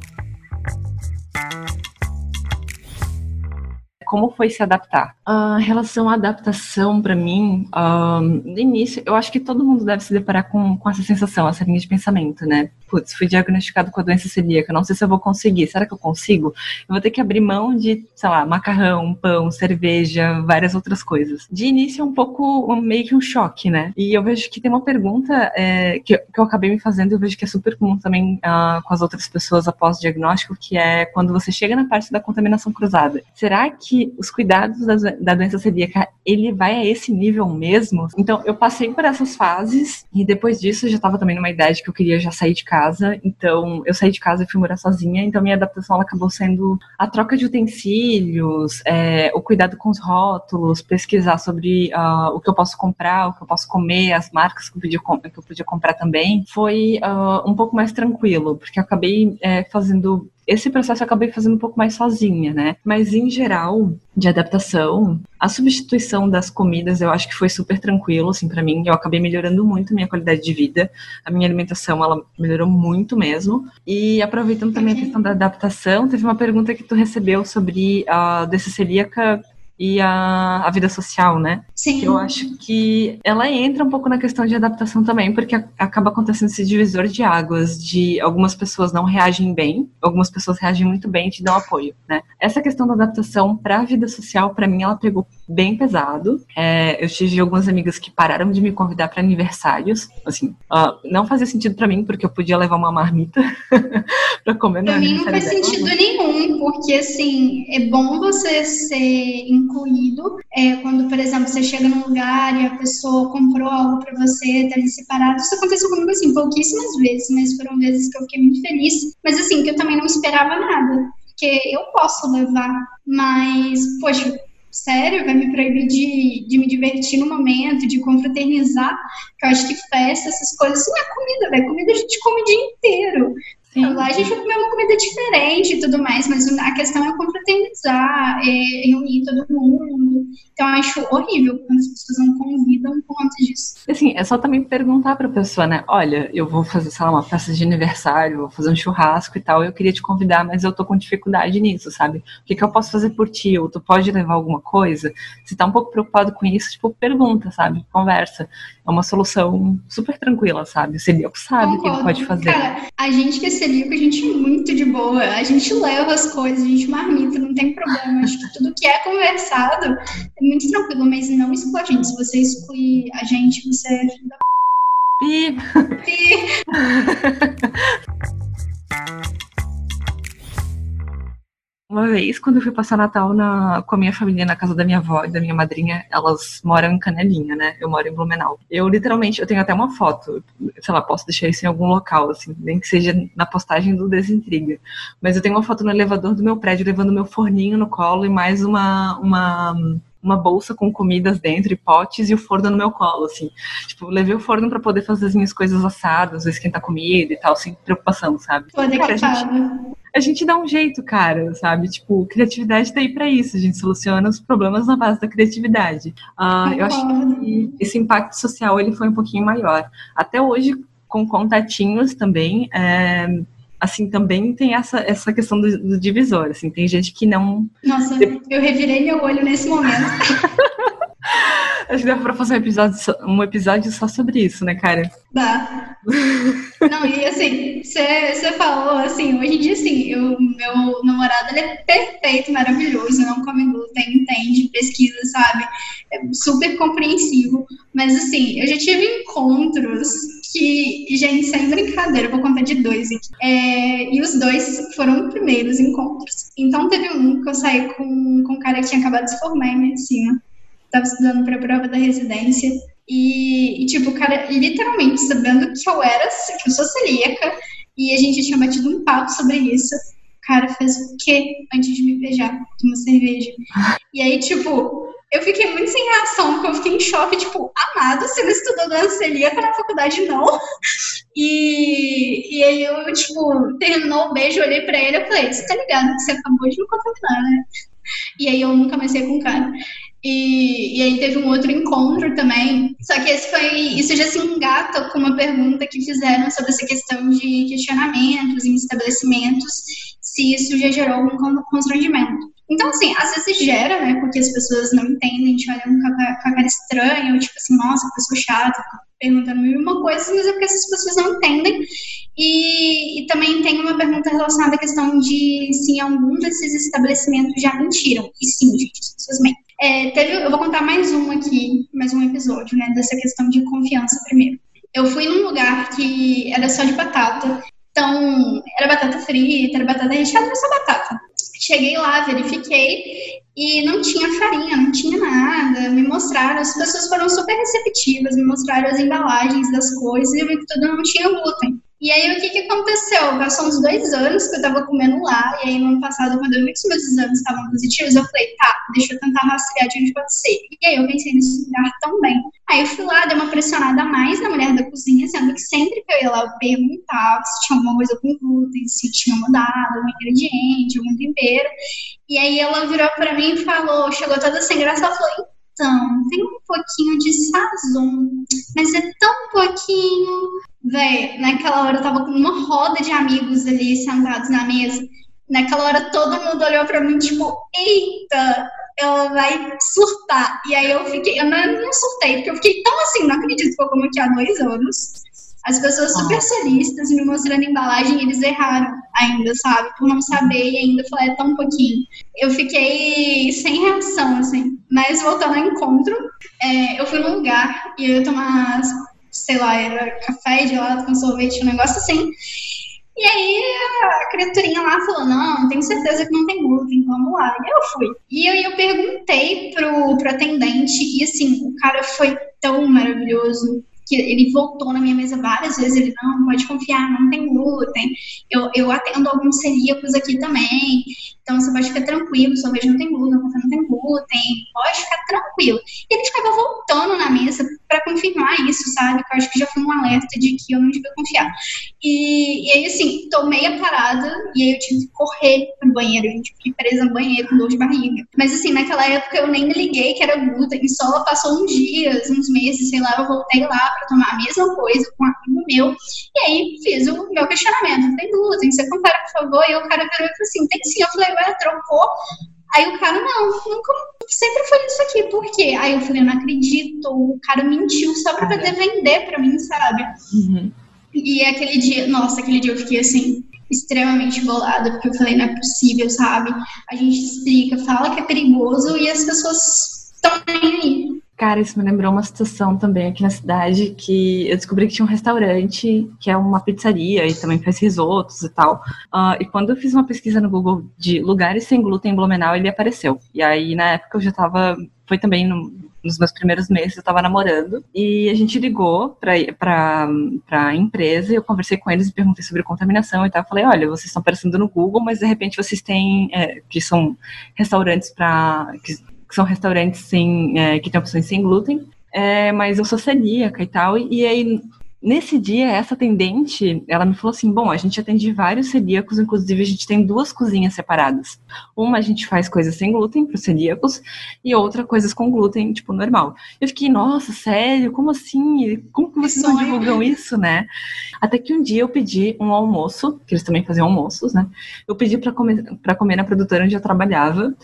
como foi se adaptar? A relação à adaptação, para mim, um, no início, eu acho que todo mundo deve se deparar com, com essa sensação, essa linha de pensamento, né? Putz, fui diagnosticado com a doença celíaca, não sei se eu vou conseguir, será que eu consigo? Eu vou ter que abrir mão de, sei lá, macarrão, pão, cerveja, várias outras coisas. De início é um pouco, meio que um choque, né? E eu vejo que tem uma pergunta é, que, que, eu acabei me fazendo, eu vejo que é super comum também uh, com as outras pessoas após o diagnóstico, que é quando você chega na parte da contaminação cruzada. Será que os cuidados da, da doença celíaca, ele vai a esse nível mesmo? Então, eu passei por essas fases e depois disso eu já estava também numa idade que eu queria já sair de casa. Então, eu saí de casa e fui morar sozinha. Então, minha adaptação acabou sendo a troca de utensílios, é, o cuidado com os rótulos, pesquisar sobre uh, o que eu posso comprar, o que eu posso comer, as marcas que eu podia, que eu podia comprar também. Foi uh, um pouco mais tranquilo, porque eu acabei é, fazendo esse processo eu acabei fazendo um pouco mais sozinha, né? Mas em geral, de adaptação, a substituição das comidas eu acho que foi super tranquilo, assim, para mim. Eu acabei melhorando muito a minha qualidade de vida. A minha alimentação, ela melhorou muito mesmo. E aproveitando também a questão da adaptação, teve uma pergunta que tu recebeu sobre a doença celíaca e a, a vida social, né? Sim. Eu acho que ela entra um pouco na questão de adaptação também, porque acaba acontecendo esse divisor de águas, de algumas pessoas não reagem bem, algumas pessoas reagem muito bem e te dão apoio, né? Essa questão da adaptação para a vida social, para mim, ela pegou bem pesado. É, eu tive algumas amigas que pararam de me convidar para aniversários, assim, uh, não fazia sentido para mim, porque eu podia levar uma marmita para comer no Pra mim não faz dela. sentido nenhum, porque, assim, é bom você ser incluído. É, quando, por exemplo, você chega num lugar e a pessoa comprou algo para você, tá ali separado. Isso aconteceu comigo, assim, pouquíssimas vezes, mas foram vezes que eu fiquei muito feliz. Mas, assim, que eu também não esperava nada. Porque eu posso levar, mas, poxa, sério, vai me proibir de, de me divertir no momento, de confraternizar, que eu acho que festa, essas coisas, isso não é comida, velho. Comida a gente come o dia inteiro. Sim. Lá a gente vai comer uma comida diferente e tudo mais, mas a questão é confraternizar, é reunir todo mundo. Então eu acho horrível quando as pessoas não convidam por conta disso. Assim, é só também perguntar pra pessoa, né? Olha, eu vou fazer, sei lá, uma festa de aniversário, vou fazer um churrasco e tal, eu queria te convidar, mas eu tô com dificuldade nisso, sabe? O que, que eu posso fazer por ti? Ou tu pode levar alguma coisa? Se tá um pouco preocupado com isso, tipo, pergunta, sabe? Conversa. É uma solução super tranquila, sabe? O celíaco sabe o que ele pode fazer. Cara, a gente que é celíaco, a gente é muito de boa. A gente leva as coisas, a gente marmita, não tem problema. Acho que tudo que é conversado é muito tranquilo, mas não exclui a gente. Se você excluir a gente, você é filho da Pi. Pi. Uma vez, quando eu fui passar Natal na, com a minha família na casa da minha avó e da minha madrinha, elas moram em Canelinha, né? Eu moro em Blumenau. Eu literalmente, eu tenho até uma foto, sei lá, posso deixar isso em algum local, assim, nem que seja na postagem do Desintriga. Mas eu tenho uma foto no elevador do meu prédio levando meu forninho no colo e mais uma, uma uma bolsa com comidas dentro e potes e o forno no meu colo, assim. Tipo, levei o forno para poder fazer as minhas coisas assadas, esquentar comida e tal, sem preocupação, sabe? Cara, a gente, a gente dá um jeito, cara, sabe? Tipo, criatividade tá aí pra isso, a gente soluciona os problemas na base da criatividade. Uh, eu acho que esse impacto social, ele foi um pouquinho maior. Até hoje, com contatinhos também, é, assim, também tem essa, essa questão do, do, divisor, assim, tem gente que não... Nossa, eu revirei meu olho nesse momento. Acho que dá pra fazer um episódio, um episódio só sobre isso, né, cara? Dá. Não, e assim, você falou, assim, hoje em dia, assim, eu, meu namorado, ele é perfeito, maravilhoso, não come glúten, entende, pesquisa, sabe? É super compreensivo. Mas, assim, eu já tive encontros que, gente, sem brincadeira, vou contar de dois aqui. É, e os dois foram primeiros encontros. Então, teve um que eu saí com, com um cara que tinha acabado de se formar em medicina estava estudando para a prova da residência. E, e, tipo, o cara, literalmente, sabendo que eu era, que eu sou celíaca, e a gente tinha batido um papo sobre isso, o cara fez o quê antes de me beijar? Uma cerveja. E aí, tipo, eu fiquei muito sem reação, porque eu fiquei em choque, tipo, amado, você não estudou doença celíaca na faculdade, não? E, e aí eu, tipo, terminou o beijo, olhei pra ele e falei, você tá ligado que você acabou de me contaminar, né? E aí eu nunca mais saí com o cara. E, e aí teve um outro encontro também. Só que esse foi. Isso já se engata com uma pergunta que fizeram sobre essa questão de questionamentos em estabelecimentos, se isso já gerou algum constrangimento. Então, assim, às vezes gera, né? Porque as pessoas não entendem, a gente olha com a cara estranha, ou tipo assim, nossa, pessoa chata, perguntando mil uma coisa, mas é porque essas pessoas não entendem. E, e, também tem uma pergunta relacionada à questão de se algum desses estabelecimentos já mentiram. E sim, gente, as pessoas mentem. É, teve, eu vou contar mais um aqui, mais um episódio, né, dessa questão de confiança primeiro. Eu fui num lugar que era só de batata, então era batata frita, era batata recheada, era só batata. Cheguei lá, verifiquei e não tinha farinha, não tinha nada. Me mostraram, as pessoas foram super receptivas, me mostraram as embalagens das coisas e eu vi que tudo não tinha glúten. E aí, o que, que aconteceu? Passou uns dois anos que eu tava comendo lá, e aí no ano passado, quando eu vi que os meus exames estavam positivos, eu falei, tá, deixa eu tentar rastrear de onde pode ser. E aí eu pensei nesse lugar também. Aí eu fui lá, pressionada mais na mulher da cozinha, sendo que sempre que eu ia lá, eu perguntava se tinha alguma coisa com glúten, se tinha mudado algum ingrediente, algum tempero. E aí ela virou pra mim e falou, chegou toda sem graça, ela falou, então, tem um pouquinho de sazon, mas é tão pouquinho. Véi, naquela hora eu tava com uma roda de amigos ali sentados na mesa. Naquela hora todo mundo olhou pra mim, tipo, eita, ela vai surtar. E aí eu fiquei, eu não, não surtei, porque eu fiquei tão assim, não acredito que eu como aqui há dois anos. As pessoas ah. super solistas me mostrando a embalagem, eles erraram ainda, sabe? Por não saber e ainda falar, é tão pouquinho. Eu fiquei sem reação, assim. Mas voltando ao encontro, é, eu fui num lugar e eu ia tomar, sei lá, era café gelado com sorvete, um negócio assim. E aí a criaturinha lá falou, não, tenho certeza que não tem glúten, vamos lá. E eu fui. E aí eu perguntei pro, pro atendente, e assim, o cara foi tão maravilhoso que ele voltou na minha mesa várias vezes, ele, não, pode confiar, não tem glúten, eu, eu atendo alguns celíacos aqui também, então você pode ficar tranquilo, vez não tem glúten, você não tem glúten, pode ficar tranquilo. E ele ficava voltando na mesa para confirmar isso, sabe, que eu acho que já foi um alerta de que eu não devia confiar. E, e aí, assim, tomei a parada, e aí eu tive que correr pro banheiro, a gente fiquei presa no banheiro com dor de barriga. Mas assim, naquela época eu nem me liguei que era glúten, só passou uns dias, uns meses, sei lá, eu voltei lá para tomar a mesma coisa com um amigo meu. E aí fiz o meu questionamento. Falei, glúten, você compara, por favor? E o cara virou e falou assim: tem sim. Eu falei, ué, trocou? Aí o cara, não, nunca, sempre foi isso aqui, por quê? Aí eu falei, eu não acredito, o cara mentiu só pra poder vender pra mim, sabe? Uhum. E aquele dia, nossa, aquele dia eu fiquei assim, extremamente bolada, porque eu falei, não é possível, sabe? A gente explica, fala que é perigoso e as pessoas estão nem aí. Cara, isso me lembrou uma situação também aqui na cidade que eu descobri que tinha um restaurante que é uma pizzaria e também faz risotos e tal. Uh, e quando eu fiz uma pesquisa no Google de lugares sem glúten em Blumenau, ele apareceu. E aí, na época, eu já tava. Foi também no, nos meus primeiros meses, eu tava namorando. E a gente ligou pra, pra, pra empresa e eu conversei com eles e perguntei sobre contaminação e tal. Eu falei: olha, vocês estão aparecendo no Google, mas de repente vocês têm. É, que são restaurantes para que são restaurantes sem, é, que têm opções sem glúten, é, mas eu sou celíaca e tal, e, e aí Nesse dia, essa atendente, ela me falou assim, bom, a gente atende vários celíacos, inclusive a gente tem duas cozinhas separadas. Uma a gente faz coisas sem glúten para os celíacos e outra coisas com glúten, tipo, normal. Eu fiquei, nossa, sério? Como assim? Como que vocês não divulgam isso, né? Até que um dia eu pedi um almoço, que eles também faziam almoços, né? Eu pedi para comer, pra comer na produtora onde eu trabalhava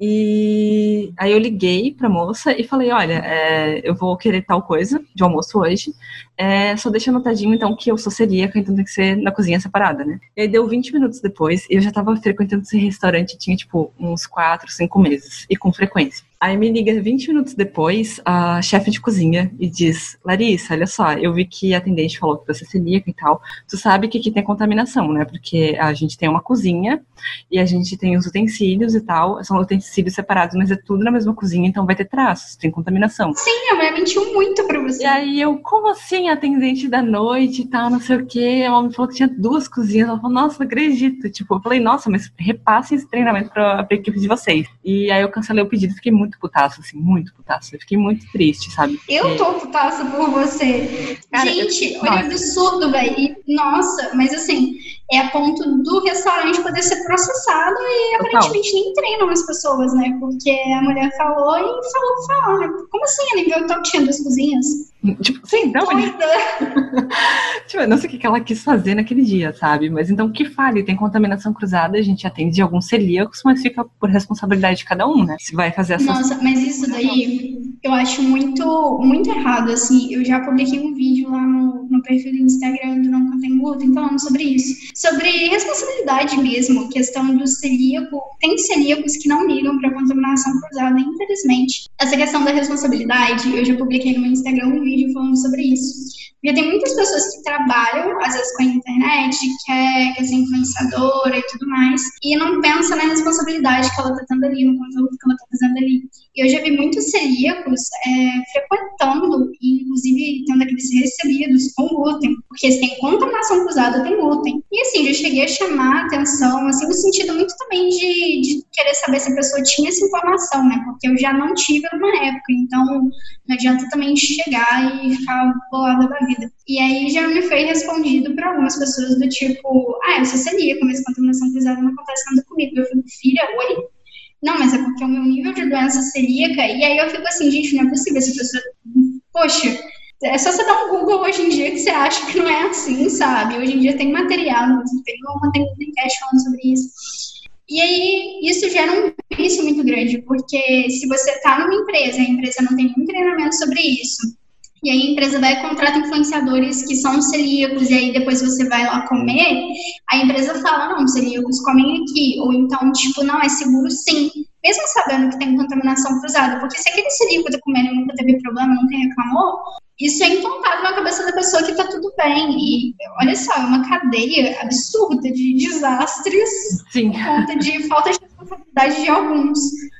e aí eu liguei para a moça e falei, olha, é, eu vou querer tal coisa de almoço hoje, é, só deixa anotadinho, então, que eu sou celíaca, então tem que ser na cozinha separada, né? E aí deu 20 minutos depois, e eu já tava frequentando esse restaurante, tinha, tipo, uns 4, 5 meses, e com frequência. Aí me liga 20 minutos depois a chefe de cozinha e diz: Larissa, olha só, eu vi que a atendente falou que você é celíaca e tal. Tu sabe que aqui tem contaminação, né? Porque a gente tem uma cozinha e a gente tem os utensílios e tal. São utensílios separados, mas é tudo na mesma cozinha, então vai ter traços, tem contaminação. Sim, a mulher mentiu muito pra você. E aí eu, como assim, atendente da noite e tal, não sei o quê? Ela me falou que tinha duas cozinhas. Ela falou: Nossa, não acredito. Tipo, eu falei: Nossa, mas repassem esse treinamento pra, pra equipe de vocês. E aí eu cancelei o pedido, fiquei muito muito putaço, assim, muito putaço. Eu fiquei muito triste, sabe? Porque... Eu tô putaça por você. Cara, Gente, olha absurdo, velho. Nossa, mas assim, é a ponto do restaurante poder ser processado e Total. aparentemente nem treinam as pessoas, né? Porque a mulher falou e falou, falou. Né? Como assim? Ele viu que tinha duas cozinhas? Tipo, sim, não. tipo, eu não sei o que ela quis fazer naquele dia, sabe? Mas então que fale, tem contaminação cruzada, a gente atende alguns celíacos, mas fica por responsabilidade de cada um, né? Se vai fazer essa. Nossa, mas isso daí eu acho muito, muito errado, assim. Eu já publiquei um vídeo lá no, no perfil do Instagram do Não Contém Glúten falando sobre isso. Sobre responsabilidade mesmo, questão do celíaco. Tem celíacos que não ligam para contaminação cruzada, infelizmente. Essa questão da responsabilidade, eu já publiquei no meu Instagram um vídeo falando sobre isso. Porque tem muitas pessoas que trabalham, às vezes, com a internet, que é, quer ser influenciadora e tudo mais, e não pensa na responsabilidade que ela está tendo ali, no conteúdo que ela está fazendo ali. E eu já vi muitos celíacos é, frequentando, e inclusive tendo aqueles recebidos com glúten, porque se tem contaminação cruzada, tem glúten. E assim, eu cheguei a chamar a atenção, assim, no sentido muito também de, de querer saber se a pessoa tinha essa informação, né? Porque eu já não tive numa época, então não adianta também chegar e ficar bolada da vida. E aí já me foi respondido por algumas pessoas do tipo, ah, eu sou celíaca, mas contaminação cruzada não acontece nada comigo. Eu fico, filha, oi? Não, mas é porque o meu nível de doença celíaca, e aí eu fico assim, gente, não é possível essa pessoa, poxa, é só você dar um Google hoje em dia que você acha que não é assim, sabe? Hoje em dia tem material, tem uma tem podcast falando sobre isso. E aí, isso gera um vício muito grande, porque se você está numa empresa, a empresa não tem nenhum treinamento sobre isso, e aí a empresa vai contratar influenciadores que são celíacos, e aí depois você vai lá comer, a empresa fala, não, celíacos comem aqui. Ou então, tipo, não, é seguro sim. Mesmo sabendo que tem contaminação cruzada, porque se aquele celíaco tá comendo e nunca teve problema, nunca reclamou, isso é implantado na cabeça da pessoa que tá tudo bem. E olha só, é uma cadeia absurda de desastres Sim. por conta de falta de responsabilidade de alguns.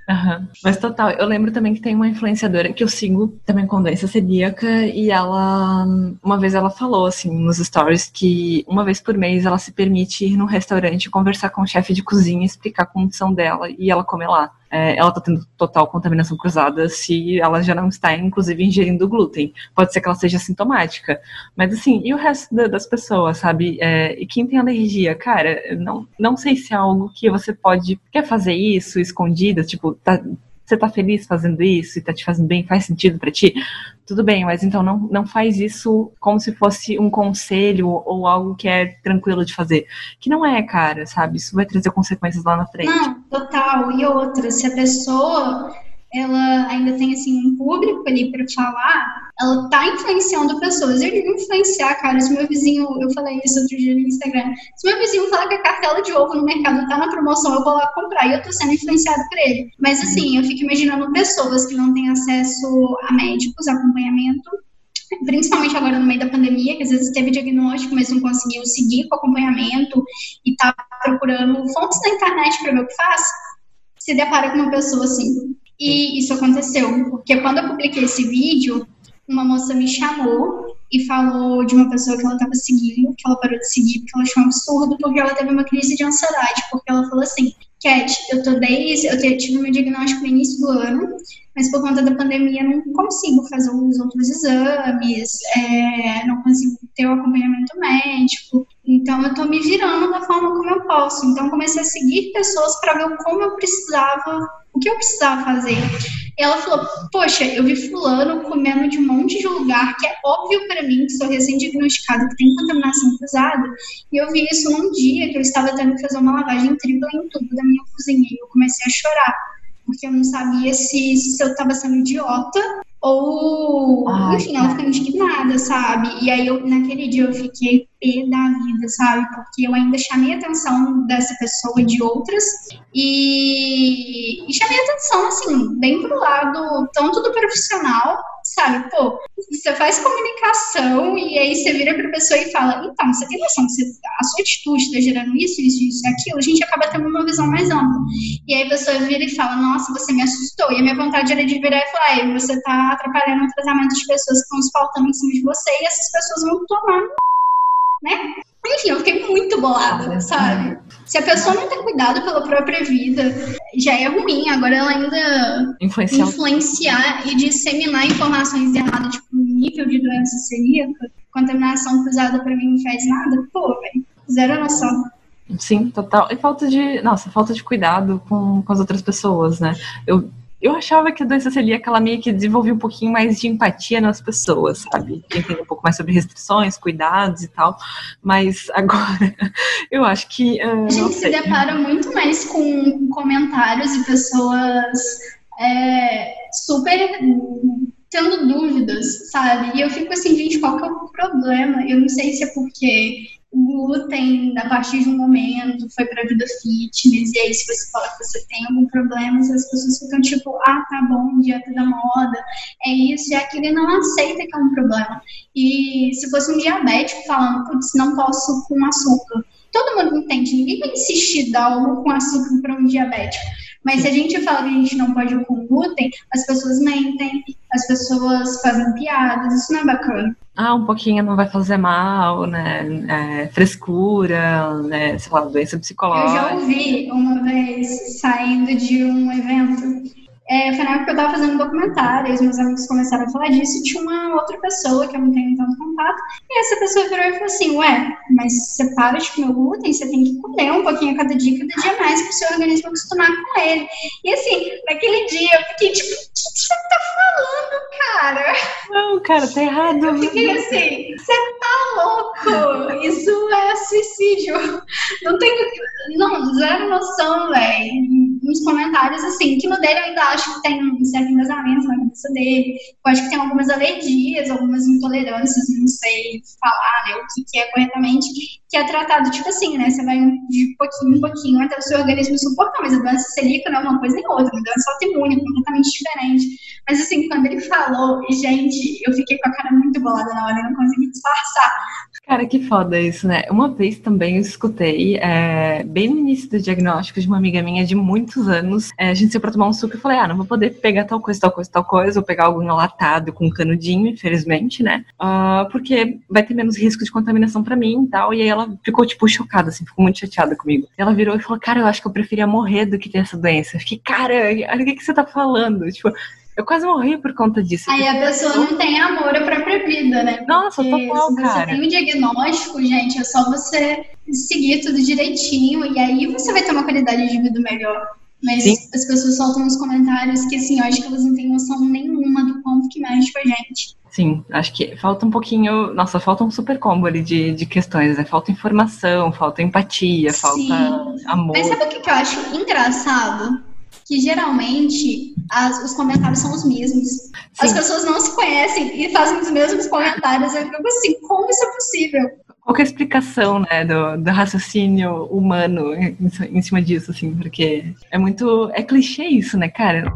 Uhum. Mas total, eu lembro também que tem uma influenciadora que eu sigo também com doença celíaca e ela, uma vez ela falou assim nos stories que uma vez por mês ela se permite ir num restaurante conversar com o chefe de cozinha, explicar a condição dela e ela come lá. É, ela tá tendo total contaminação cruzada se ela já não está, inclusive, ingerindo glúten. Pode ser que ela seja sintomática. Mas assim, e o resto das pessoas, sabe? É, e quem tem alergia, cara, não, não sei se é algo que você pode. Quer fazer isso escondida? Tipo, tá, você tá feliz fazendo isso e tá te fazendo bem, faz sentido para ti? Tudo bem, mas então não, não faz isso como se fosse um conselho ou algo que é tranquilo de fazer. Que não é, cara, sabe? Isso vai trazer consequências lá na frente. Não, total. E outra, se a pessoa ela ainda tem assim um público ali para falar, ela tá influenciando pessoas. Eu digo influenciar, cara. Se meu vizinho, eu falei isso outro dia no Instagram, se meu vizinho falar que a cartela de ovo no mercado tá na promoção, eu vou lá comprar e eu tô sendo influenciado por ele. Mas assim, eu fico imaginando pessoas que não têm acesso a médicos, acompanhamento, principalmente agora no meio da pandemia, que às vezes teve diagnóstico, mas não conseguiu seguir com o acompanhamento e tá procurando fontes na internet para ver o que faz, se depara com uma pessoa assim. E isso aconteceu, porque quando eu publiquei esse vídeo, uma moça me chamou e falou de uma pessoa que ela estava seguindo, que ela parou de seguir porque ela achou um absurdo, porque ela teve uma crise de ansiedade, porque ela falou assim, Cat, eu tô desde, eu tive meu diagnóstico no início do ano, mas por conta da pandemia não consigo fazer os outros exames, é, não consigo ter o acompanhamento médico, então eu tô me virando da forma como eu posso. Então comecei a seguir pessoas para ver como eu precisava o que eu precisava fazer? Ela falou, poxa, eu vi fulano comendo de um monte de lugar que é óbvio para mim, que sou recém-diagnosticada, que tem contaminação cruzada, e eu vi isso num dia que eu estava tendo que fazer uma lavagem tripla em tudo da minha cozinha, e eu comecei a chorar, porque eu não sabia se, se eu estava sendo idiota ou, Ai, enfim, ela fica indignada, sabe? E aí, eu, naquele dia, eu fiquei pé da vida, sabe? Porque eu ainda chamei a atenção dessa pessoa e de outras. E, e chamei a atenção, assim, bem pro lado tanto do profissional sabe? Pô, você faz comunicação e aí você vira pra pessoa e fala, então, você tem noção que você, a sua atitude está gerando isso, isso, isso aquilo, a gente acaba tendo uma visão mais ampla. E aí a pessoa vira e fala, nossa, você me assustou. E a minha vontade era de virar e falar, você tá atrapalhando o tratamento de pessoas que estão se faltando em cima de você e essas pessoas vão tomar, né? Enfim, eu fiquei muito bolada, sabe? Se a pessoa não tem cuidado pela própria vida, já é ruim. Agora ela ainda influenciar, influenciar e disseminar informações erradas, tipo, nível de doença celíaca, contaminação cruzada pra mim não faz nada. Pô, velho, zero noção. Sim, total. E falta de. Nossa, falta de cuidado com, com as outras pessoas, né? Eu eu achava que a doença celíaca ela meio que desenvolvia um pouquinho mais de empatia nas pessoas, sabe? Entender um pouco mais sobre restrições, cuidados e tal. Mas agora eu acho que. Uh, a gente se depara muito mais com comentários e pessoas é, super tendo dúvidas, sabe? E eu fico assim, gente, qual que é o o problema, eu não sei se é porque o glúten, a partir de um momento, foi para a vida fitness, e aí se você fala que você tem algum problema, as pessoas ficam tipo, ah, tá bom, dieta da moda, é isso e aquilo, e não aceita que é um problema. E se fosse um diabético falando, putz, não posso com açúcar, todo mundo entende, ninguém vai insistir dar algo com açúcar para um diabético. Mas se a gente fala que a gente não pode com glúten, as pessoas mentem, as pessoas fazem piadas, isso não é bacana. Ah, um pouquinho não vai fazer mal, né? É, frescura, né? Sei lá, doença psicológica. Eu já ouvi uma vez saindo de um evento é, foi na época que eu estava fazendo um documentário, e os meus amigos começaram a falar disso, e tinha uma outra pessoa que eu não tenho tanto contato, e essa pessoa virou e falou assim, ué, mas você para de comer glúten, você tem que comer um pouquinho a cada dia, cada dia mais, para o seu organismo acostumar com ele. E assim, naquele dia eu fiquei tipo, o que você tá falando, cara? Não, cara, tá errado. Eu fiquei assim, você tá louco, isso é suicídio. Não tenho, não, zero noção, velho, nos comentários, assim, que no dele eu ainda acho que tem um certo embasamento na cabeça dele. Eu acho que tem algumas alergias, algumas intolerâncias, não sei falar né, o que, que é corretamente, que é tratado tipo assim, né? Você vai de pouquinho em pouquinho até o seu organismo suportar, mas a doença celíaca não é uma coisa nem outra, uma doença autoimune, completamente diferente. Mas assim, quando ele falou, gente, eu fiquei com a cara muito bolada na hora, eu não consegui disfarçar. Cara, que foda isso, né? Uma vez também eu escutei, é, bem no início do diagnóstico de uma amiga minha de muitos anos, é, a gente se pra tomar um suco e falei, ah, não vou poder pegar tal coisa, tal coisa, tal coisa, vou pegar algo enlatado com canudinho, infelizmente, né? Uh, porque vai ter menos risco de contaminação para mim e tal. E aí ela ficou, tipo, chocada, assim, ficou muito chateada comigo. Ela virou e falou, cara, eu acho que eu preferia morrer do que ter essa doença. Eu fiquei, cara, olha o que, que você tá falando. Tipo, eu quase morri por conta disso. Aí a pessoa não tem amor à própria vida, né? Nossa, Porque total, se cara. você tem um diagnóstico, gente, é só você seguir tudo direitinho e aí você vai ter uma qualidade de vida melhor. Mas Sim. as pessoas soltam nos comentários que, assim, eu acho que elas não têm noção nenhuma do quanto que mexe com a gente. Sim, acho que falta um pouquinho. Nossa, falta um super combo ali de, de questões, né? Falta informação, falta empatia, Sim. falta amor. Mas sabe o que eu acho engraçado? Que geralmente as, os comentários são os mesmos. Sim. As pessoas não se conhecem e fazem os mesmos comentários. Eu fico assim, como isso é possível? Qual é a explicação, né, do, do raciocínio humano em, em cima disso, assim, porque é muito. É clichê isso, né, cara?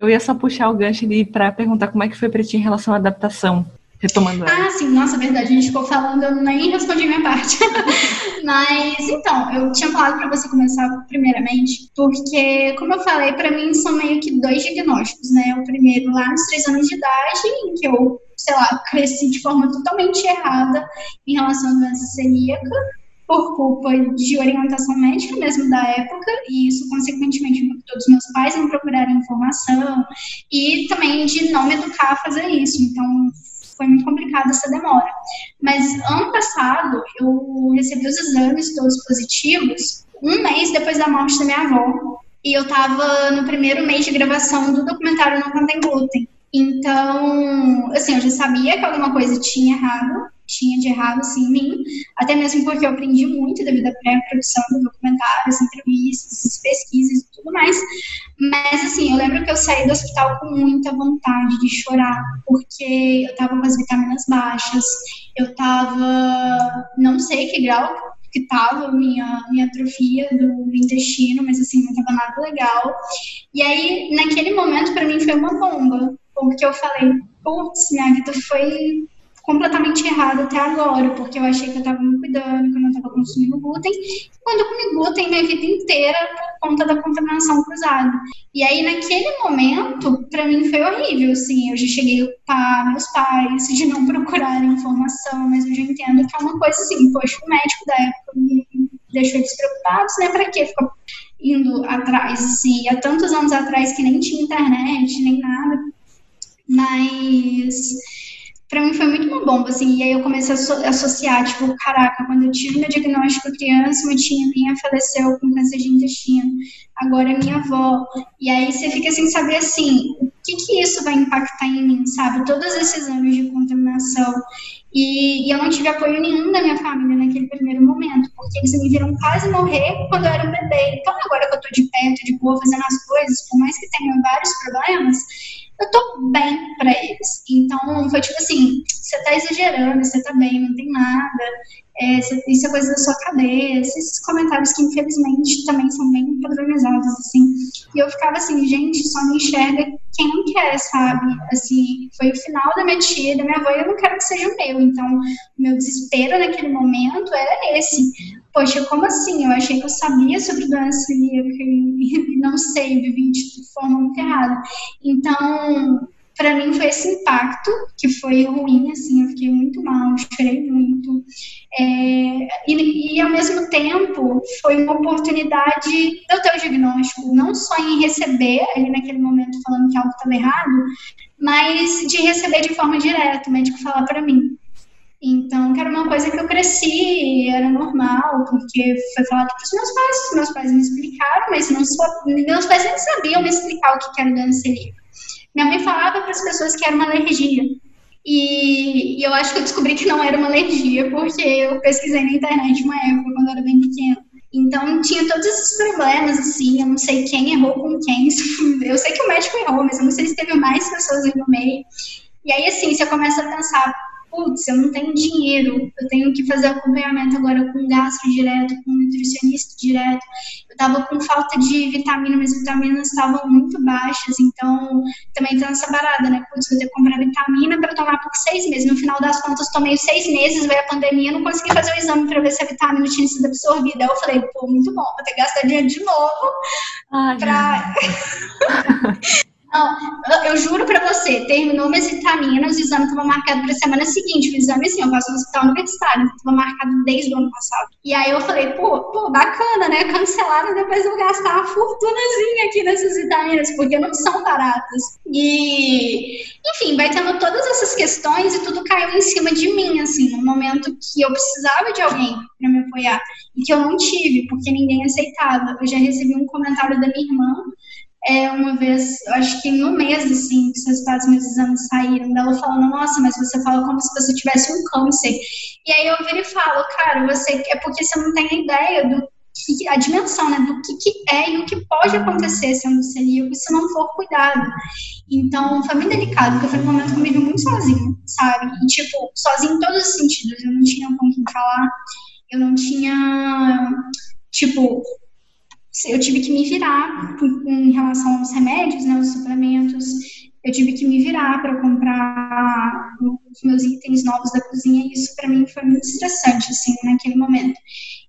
Eu ia só puxar o gancho ali para perguntar como é que foi para ti em relação à adaptação retomando. Ah, sim, nossa, verdade, a gente ficou falando, eu nem respondi minha parte. Mas, então, eu tinha falado para você começar primeiramente, porque, como eu falei, para mim são meio que dois diagnósticos, né? O primeiro lá nos três anos de idade, em que eu, sei lá, cresci de forma totalmente errada em relação à doença celíaca, por culpa de orientação médica mesmo da época, e isso, consequentemente, todos os meus pais não procuraram informação, e também de não me educar a fazer isso. Então, foi muito complicado essa demora. Mas ano passado eu recebi os exames todos positivos, um mês depois da morte da minha avó. E eu estava no primeiro mês de gravação do documentário Não Contém Glúten. Então, assim, eu já sabia que alguma coisa tinha errado, tinha de errado, assim, em mim, até mesmo porque eu aprendi muito devido à pré-produção do documentário, as entrevistas, as pesquisas e tudo mais, mas, assim, eu lembro que eu saí do hospital com muita vontade de chorar, porque eu tava com as vitaminas baixas, eu tava, não sei que grau que tava minha, minha atrofia do, do intestino, mas, assim, não tava nada legal, e aí, naquele momento, para mim, foi uma bomba, porque eu falei, putz, minha vida foi completamente errado até agora, porque eu achei que eu estava me cuidando, que eu não estava consumindo glúten, quando eu comi glúten minha vida inteira por conta da contaminação cruzada. E aí, naquele momento, para mim foi horrível, assim, eu já cheguei a meus pais de não procurar informação, mas eu já entendo que é uma coisa assim, poxa, o médico da época me deixou despreocupados, né, para que ficar indo atrás, assim, há tantos anos atrás que nem tinha internet, nem nada, mas para mim foi muito uma bomba, assim, e aí eu comecei a associar, tipo, caraca, quando eu tive meu diagnóstico criança, uma tia minha faleceu com câncer de intestino, agora é minha avó, e aí você fica sem saber, assim, o que que isso vai impactar em mim, sabe, todos esses anos de contaminação, e, e, eu não tive apoio nenhum da minha família naquele primeiro momento, porque eles me viram quase morrer quando eu era um bebê. Então, agora que eu tô de perto, de boa, fazendo as coisas, por mais que tenha vários eu tô bem para eles. Então, foi tipo assim, você tá exagerando, você tá bem, não tem nada, é, isso é coisa da sua cabeça, esses comentários que infelizmente também são bem padronizados, assim. E eu ficava assim, gente, só me enxerga quem não quer, sabe? Assim, foi o final da minha tia, da minha avó, e eu não quero que seja o meu. Então, meu desespero naquele momento era esse. Poxa, como assim? Eu achei que eu sabia sobre doença celíaca e não sei, vivi de forma muito errada. Então, para mim foi esse impacto que foi ruim, assim, eu fiquei muito mal, chorei muito. É, e, e, ao mesmo tempo foi uma oportunidade de eu ter o diagnóstico, não só em receber ali naquele momento falando que algo estava errado, mas de receber de forma direta, o médico falar para mim. Então, que era uma coisa que eu cresci, era normal, porque foi falado para os meus pais, meus pais me explicaram, mas não só, meus pais nem sabiam me explicar o que era celíaca. Minha mãe falava para as pessoas que era uma alergia. E, e, eu acho que eu descobri que não era uma alergia, porque eu pesquisei na internet uma época, quando eu era bem pequena. Então, tinha todos esses problemas, assim, eu não sei quem errou com quem. Eu sei que o médico errou, mas eu não sei se teve mais pessoas aí no meio. E aí, assim, você começa a pensar, putz, eu não tenho dinheiro, eu tenho que fazer acompanhamento agora com gastro direto, com nutricionista direto. Eu tava com falta de vitamina, mas vitaminas estavam muito baixas, então também tem essa barada, né? Putz, vou ter que comprar vitamina para tomar por seis meses. No final das contas, tomei seis meses, veio a pandemia, não consegui fazer o exame para ver se a vitamina tinha sido absorvida. Aí eu falei, pô, muito bom, vou ter que gastar dinheiro de novo. Pra... Não, eu juro pra você, terminou minhas vitaminas, o exame estava marcado para semana seguinte. O exame, assim, eu faço no hospital universitário, estava marcado desde o ano passado. E aí eu falei, pô, pô, bacana, né? Cancelaram, depois eu gastar uma fortunazinha aqui nessas vitaminas, porque não são baratas. E, enfim, vai tendo todas essas questões e tudo caiu em cima de mim, assim, no momento que eu precisava de alguém para me apoiar e que eu não tive, porque ninguém aceitava. Eu já recebi um comentário da minha irmã é, uma vez, acho que no mês, assim, os resultados dos meus exames saíram, dela falando, nossa, mas você fala como se você tivesse um câncer. E aí eu viro e falo, cara, você, é porque você não tem ideia do que, a dimensão, né, do que, que é e o que pode acontecer sendo celíaco se não for cuidado. Então, foi muito delicado, porque foi um momento vi muito sozinha, sabe? E, tipo, sozinha em todos os sentidos. Eu não tinha com quem falar, eu não tinha, tipo, eu tive que me virar em relação aos remédios, né, os suplementos. Eu tive que me virar para comprar os meus itens novos da cozinha e isso para mim foi muito estressante, assim, naquele momento.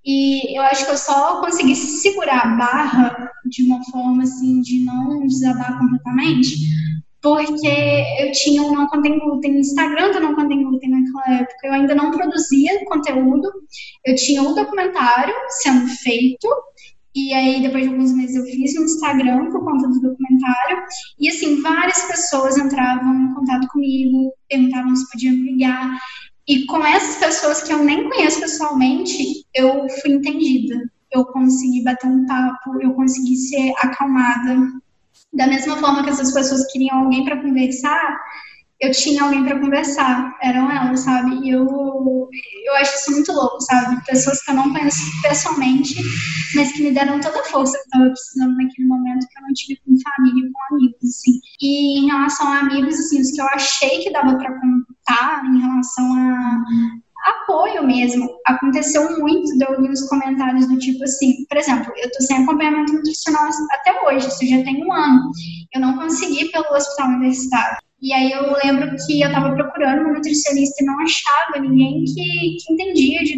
E eu acho que eu só consegui segurar a barra de uma forma, assim, de não desabar completamente, porque eu tinha o Não Contém Glúten, Instagram do Não Contém Glúten naquela época, eu ainda não produzia conteúdo, eu tinha um documentário sendo feito, e aí, depois de alguns meses, eu fiz no Instagram por conta do documentário. E, assim, várias pessoas entravam em contato comigo, perguntavam se podiam me ligar. E com essas pessoas que eu nem conheço pessoalmente, eu fui entendida. Eu consegui bater um papo, eu consegui ser acalmada. Da mesma forma que essas pessoas queriam alguém para conversar, eu tinha alguém para conversar, eram elas, sabe? E eu, eu acho isso muito louco, sabe? Pessoas que eu não conheço pessoalmente, mas que me deram toda a força que eu estava precisando naquele momento que eu não tive com família e com amigos, assim. E em relação a amigos, assim, os que eu achei que dava para contar em relação a apoio mesmo. Aconteceu muito de ouvir os comentários do tipo assim, por exemplo, eu tô sem acompanhamento nutricional até hoje, isso já tem um ano. Eu não consegui pelo hospital universitário. E aí eu lembro que eu estava procurando uma nutricionista e não achava ninguém que, que entendia de.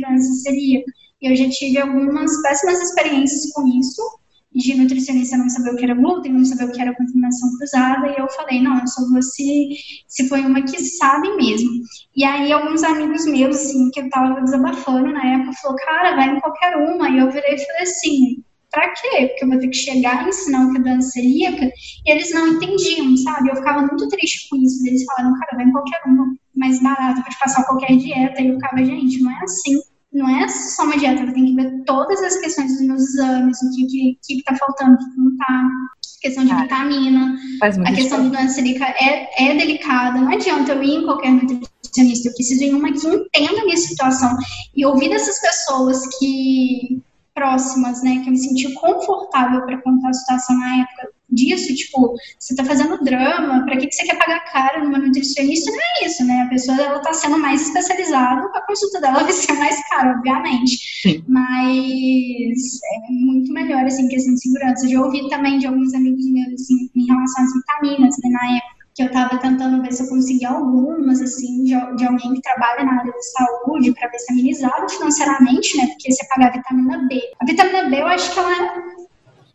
E eu já tive algumas péssimas experiências com isso, de nutricionista não saber o que era glúten, não saber o que era contaminação cruzada, e eu falei, não, eu só vou se, se foi uma que sabe mesmo. E aí alguns amigos meus, assim, que eu tava desabafando na época, falou, cara, vai em qualquer uma, e eu virei e falei assim, Pra quê? Porque eu vou ter que chegar e ensinar o que é doença celíaca e eles não entendiam, sabe? Eu ficava muito triste com isso. Eles falaram, cara, vai em qualquer uma mais barata pra te passar qualquer dieta. E eu ficava, gente, não é assim. Não é só uma dieta, eu tenho que ver todas as questões dos meus exames, o que, que, que tá faltando, o que não tá questão de vitamina, a questão de doença celíaca é, é delicada, não adianta eu ir em qualquer nutricionista, eu preciso ir em uma que entenda a minha situação e ouvir dessas pessoas que próximas, né, que eu me senti confortável para contar a situação na época disso, tipo, você tá fazendo drama, pra que, que você quer pagar caro numa nutricionista? Não é isso, né? A pessoa, ela tá sendo mais especializada, a consulta dela vai ser mais cara, obviamente. Sim. Mas é muito melhor, assim, questão de segurança. Eu já ouvi também de alguns amigos meus, assim, em relação às vitaminas, né, na época que eu estava tentando ver se eu conseguia algumas, assim, de, de alguém que trabalha na área de saúde, para ver se amenizava financeiramente, né? Porque você pagar a vitamina B. A vitamina B, eu acho que ela é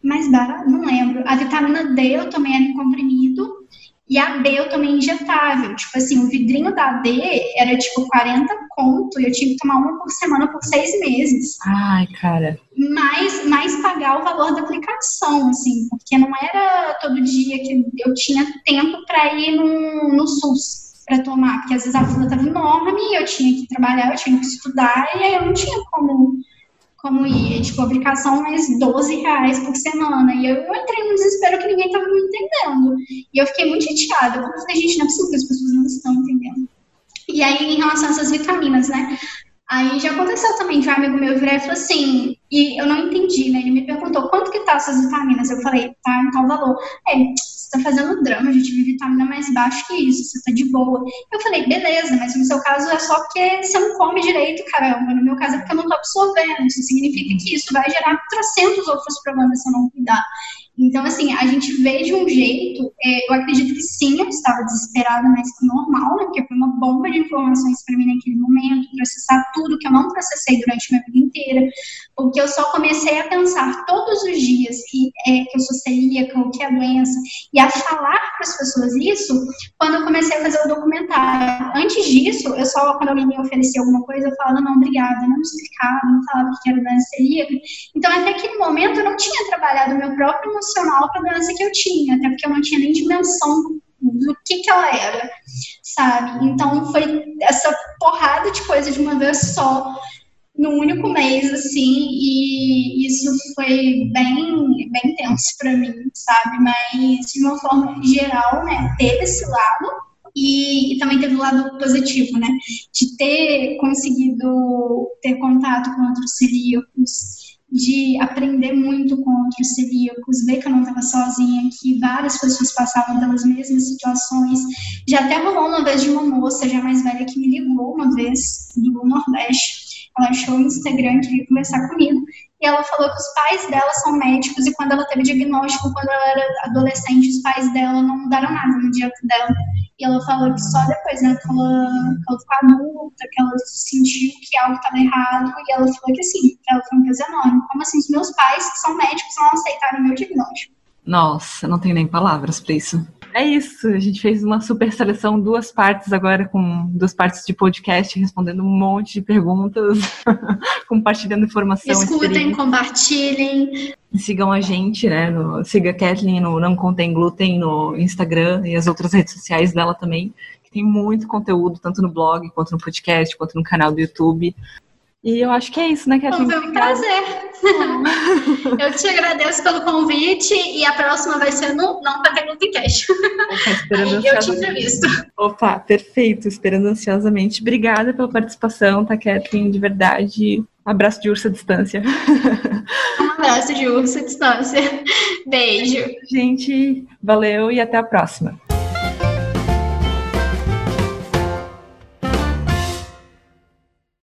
mais barata, não lembro. A vitamina D eu tomei ela em comprimido e a B eu tomei injetável. Tipo assim, o vidrinho da D era tipo 40 conto e eu tinha que tomar uma por semana por seis meses. Ai, cara. Mais, mais pagar o valor da aplicação, assim, porque não era todo dia que eu tinha tempo para ir no, no SUS para tomar, porque às vezes a fila estava enorme, eu tinha que trabalhar, eu tinha que estudar, e aí eu não tinha como como ir de publicação mais 12 reais por semana. E eu, eu entrei num desespero que ninguém estava me entendendo. E eu fiquei muito chateada. Eu falei, gente, não é possível que as pessoas não estão entendendo. E aí, em relação a essas vitaminas, né? Aí já aconteceu também de um amigo meu virar e falou assim, e eu não entendi, né? Ele me perguntou quanto que tá essas vitaminas. Eu falei, tá em tal valor. É, você tá fazendo drama, a gente viu vitamina mais baixo que isso, você tá de boa. Eu falei, beleza, mas no seu caso é só porque você não come direito, caramba. No meu caso é porque eu não tô absorvendo. Isso significa que isso vai gerar trocentos outros problemas se eu não cuidar. Então, assim, a gente vê de um jeito, é, eu acredito que sim, eu estava desesperada, mas normal, né? Porque foi uma bomba de informações para mim naquele momento, processar tudo que eu não processei durante minha vida inteira, porque eu só comecei a pensar todos os dias que, é, que eu sou celíaca, o que é doença, e a falar para as pessoas isso quando eu comecei a fazer o documentário. Antes disso, eu só, quando alguém me oferecia alguma coisa, eu falava, não, obrigada, não explicava, não falava que era doença celíaca. Então, até aquele momento, eu não tinha trabalhado o meu próprio para a doença que eu tinha, até porque eu não tinha nem dimensão do que, que ela era, sabe? Então foi essa porrada de coisa de uma vez só, num único mês, assim, e isso foi bem, bem tenso para mim, sabe? Mas de uma forma geral, né, teve esse lado, e, e, também teve o lado positivo, né? De ter conseguido ter contato com outros celíacos, de aprender muito com outros celíacos, ver que eu não estava sozinha, que várias pessoas passavam pelas mesmas situações. Já até rolou uma vez de uma moça já mais velha que me ligou uma vez do Nordeste. Ela achou no Instagram que ia conversar comigo e ela falou que os pais dela são médicos e quando ela teve diagnóstico, quando ela era adolescente, os pais dela não mudaram nada no dieta dela. E ela falou que só depois, né, que ela, que ela ficou adulta, que ela sentiu que algo estava errado, e ela falou que assim, ela foi um peso enorme. Como assim, os meus pais, que são médicos, não aceitaram o meu diagnóstico? Nossa, não tenho nem palavras para isso. É isso, a gente fez uma super seleção, duas partes agora, com duas partes de podcast, respondendo um monte de perguntas, compartilhando informação. Escutem, compartilhem. Sigam a gente, né? No, siga a Kathleen no Não Contém Glúten no Instagram e as outras redes sociais dela também, que tem muito conteúdo, tanto no blog, quanto no podcast, quanto no canal do YouTube. E eu acho que é isso, né, Kathleen? Foi um prazer. eu te agradeço pelo convite e a próxima vai ser no Não Pra Gluten Cash. Aí eu te entrevisto. Opa, perfeito. Esperando ansiosamente. Obrigada pela participação, tá, Kathleen? De verdade. Abraço de urso à distância. Um abraço de urso à distância. Beijo. Gente, valeu e até a próxima.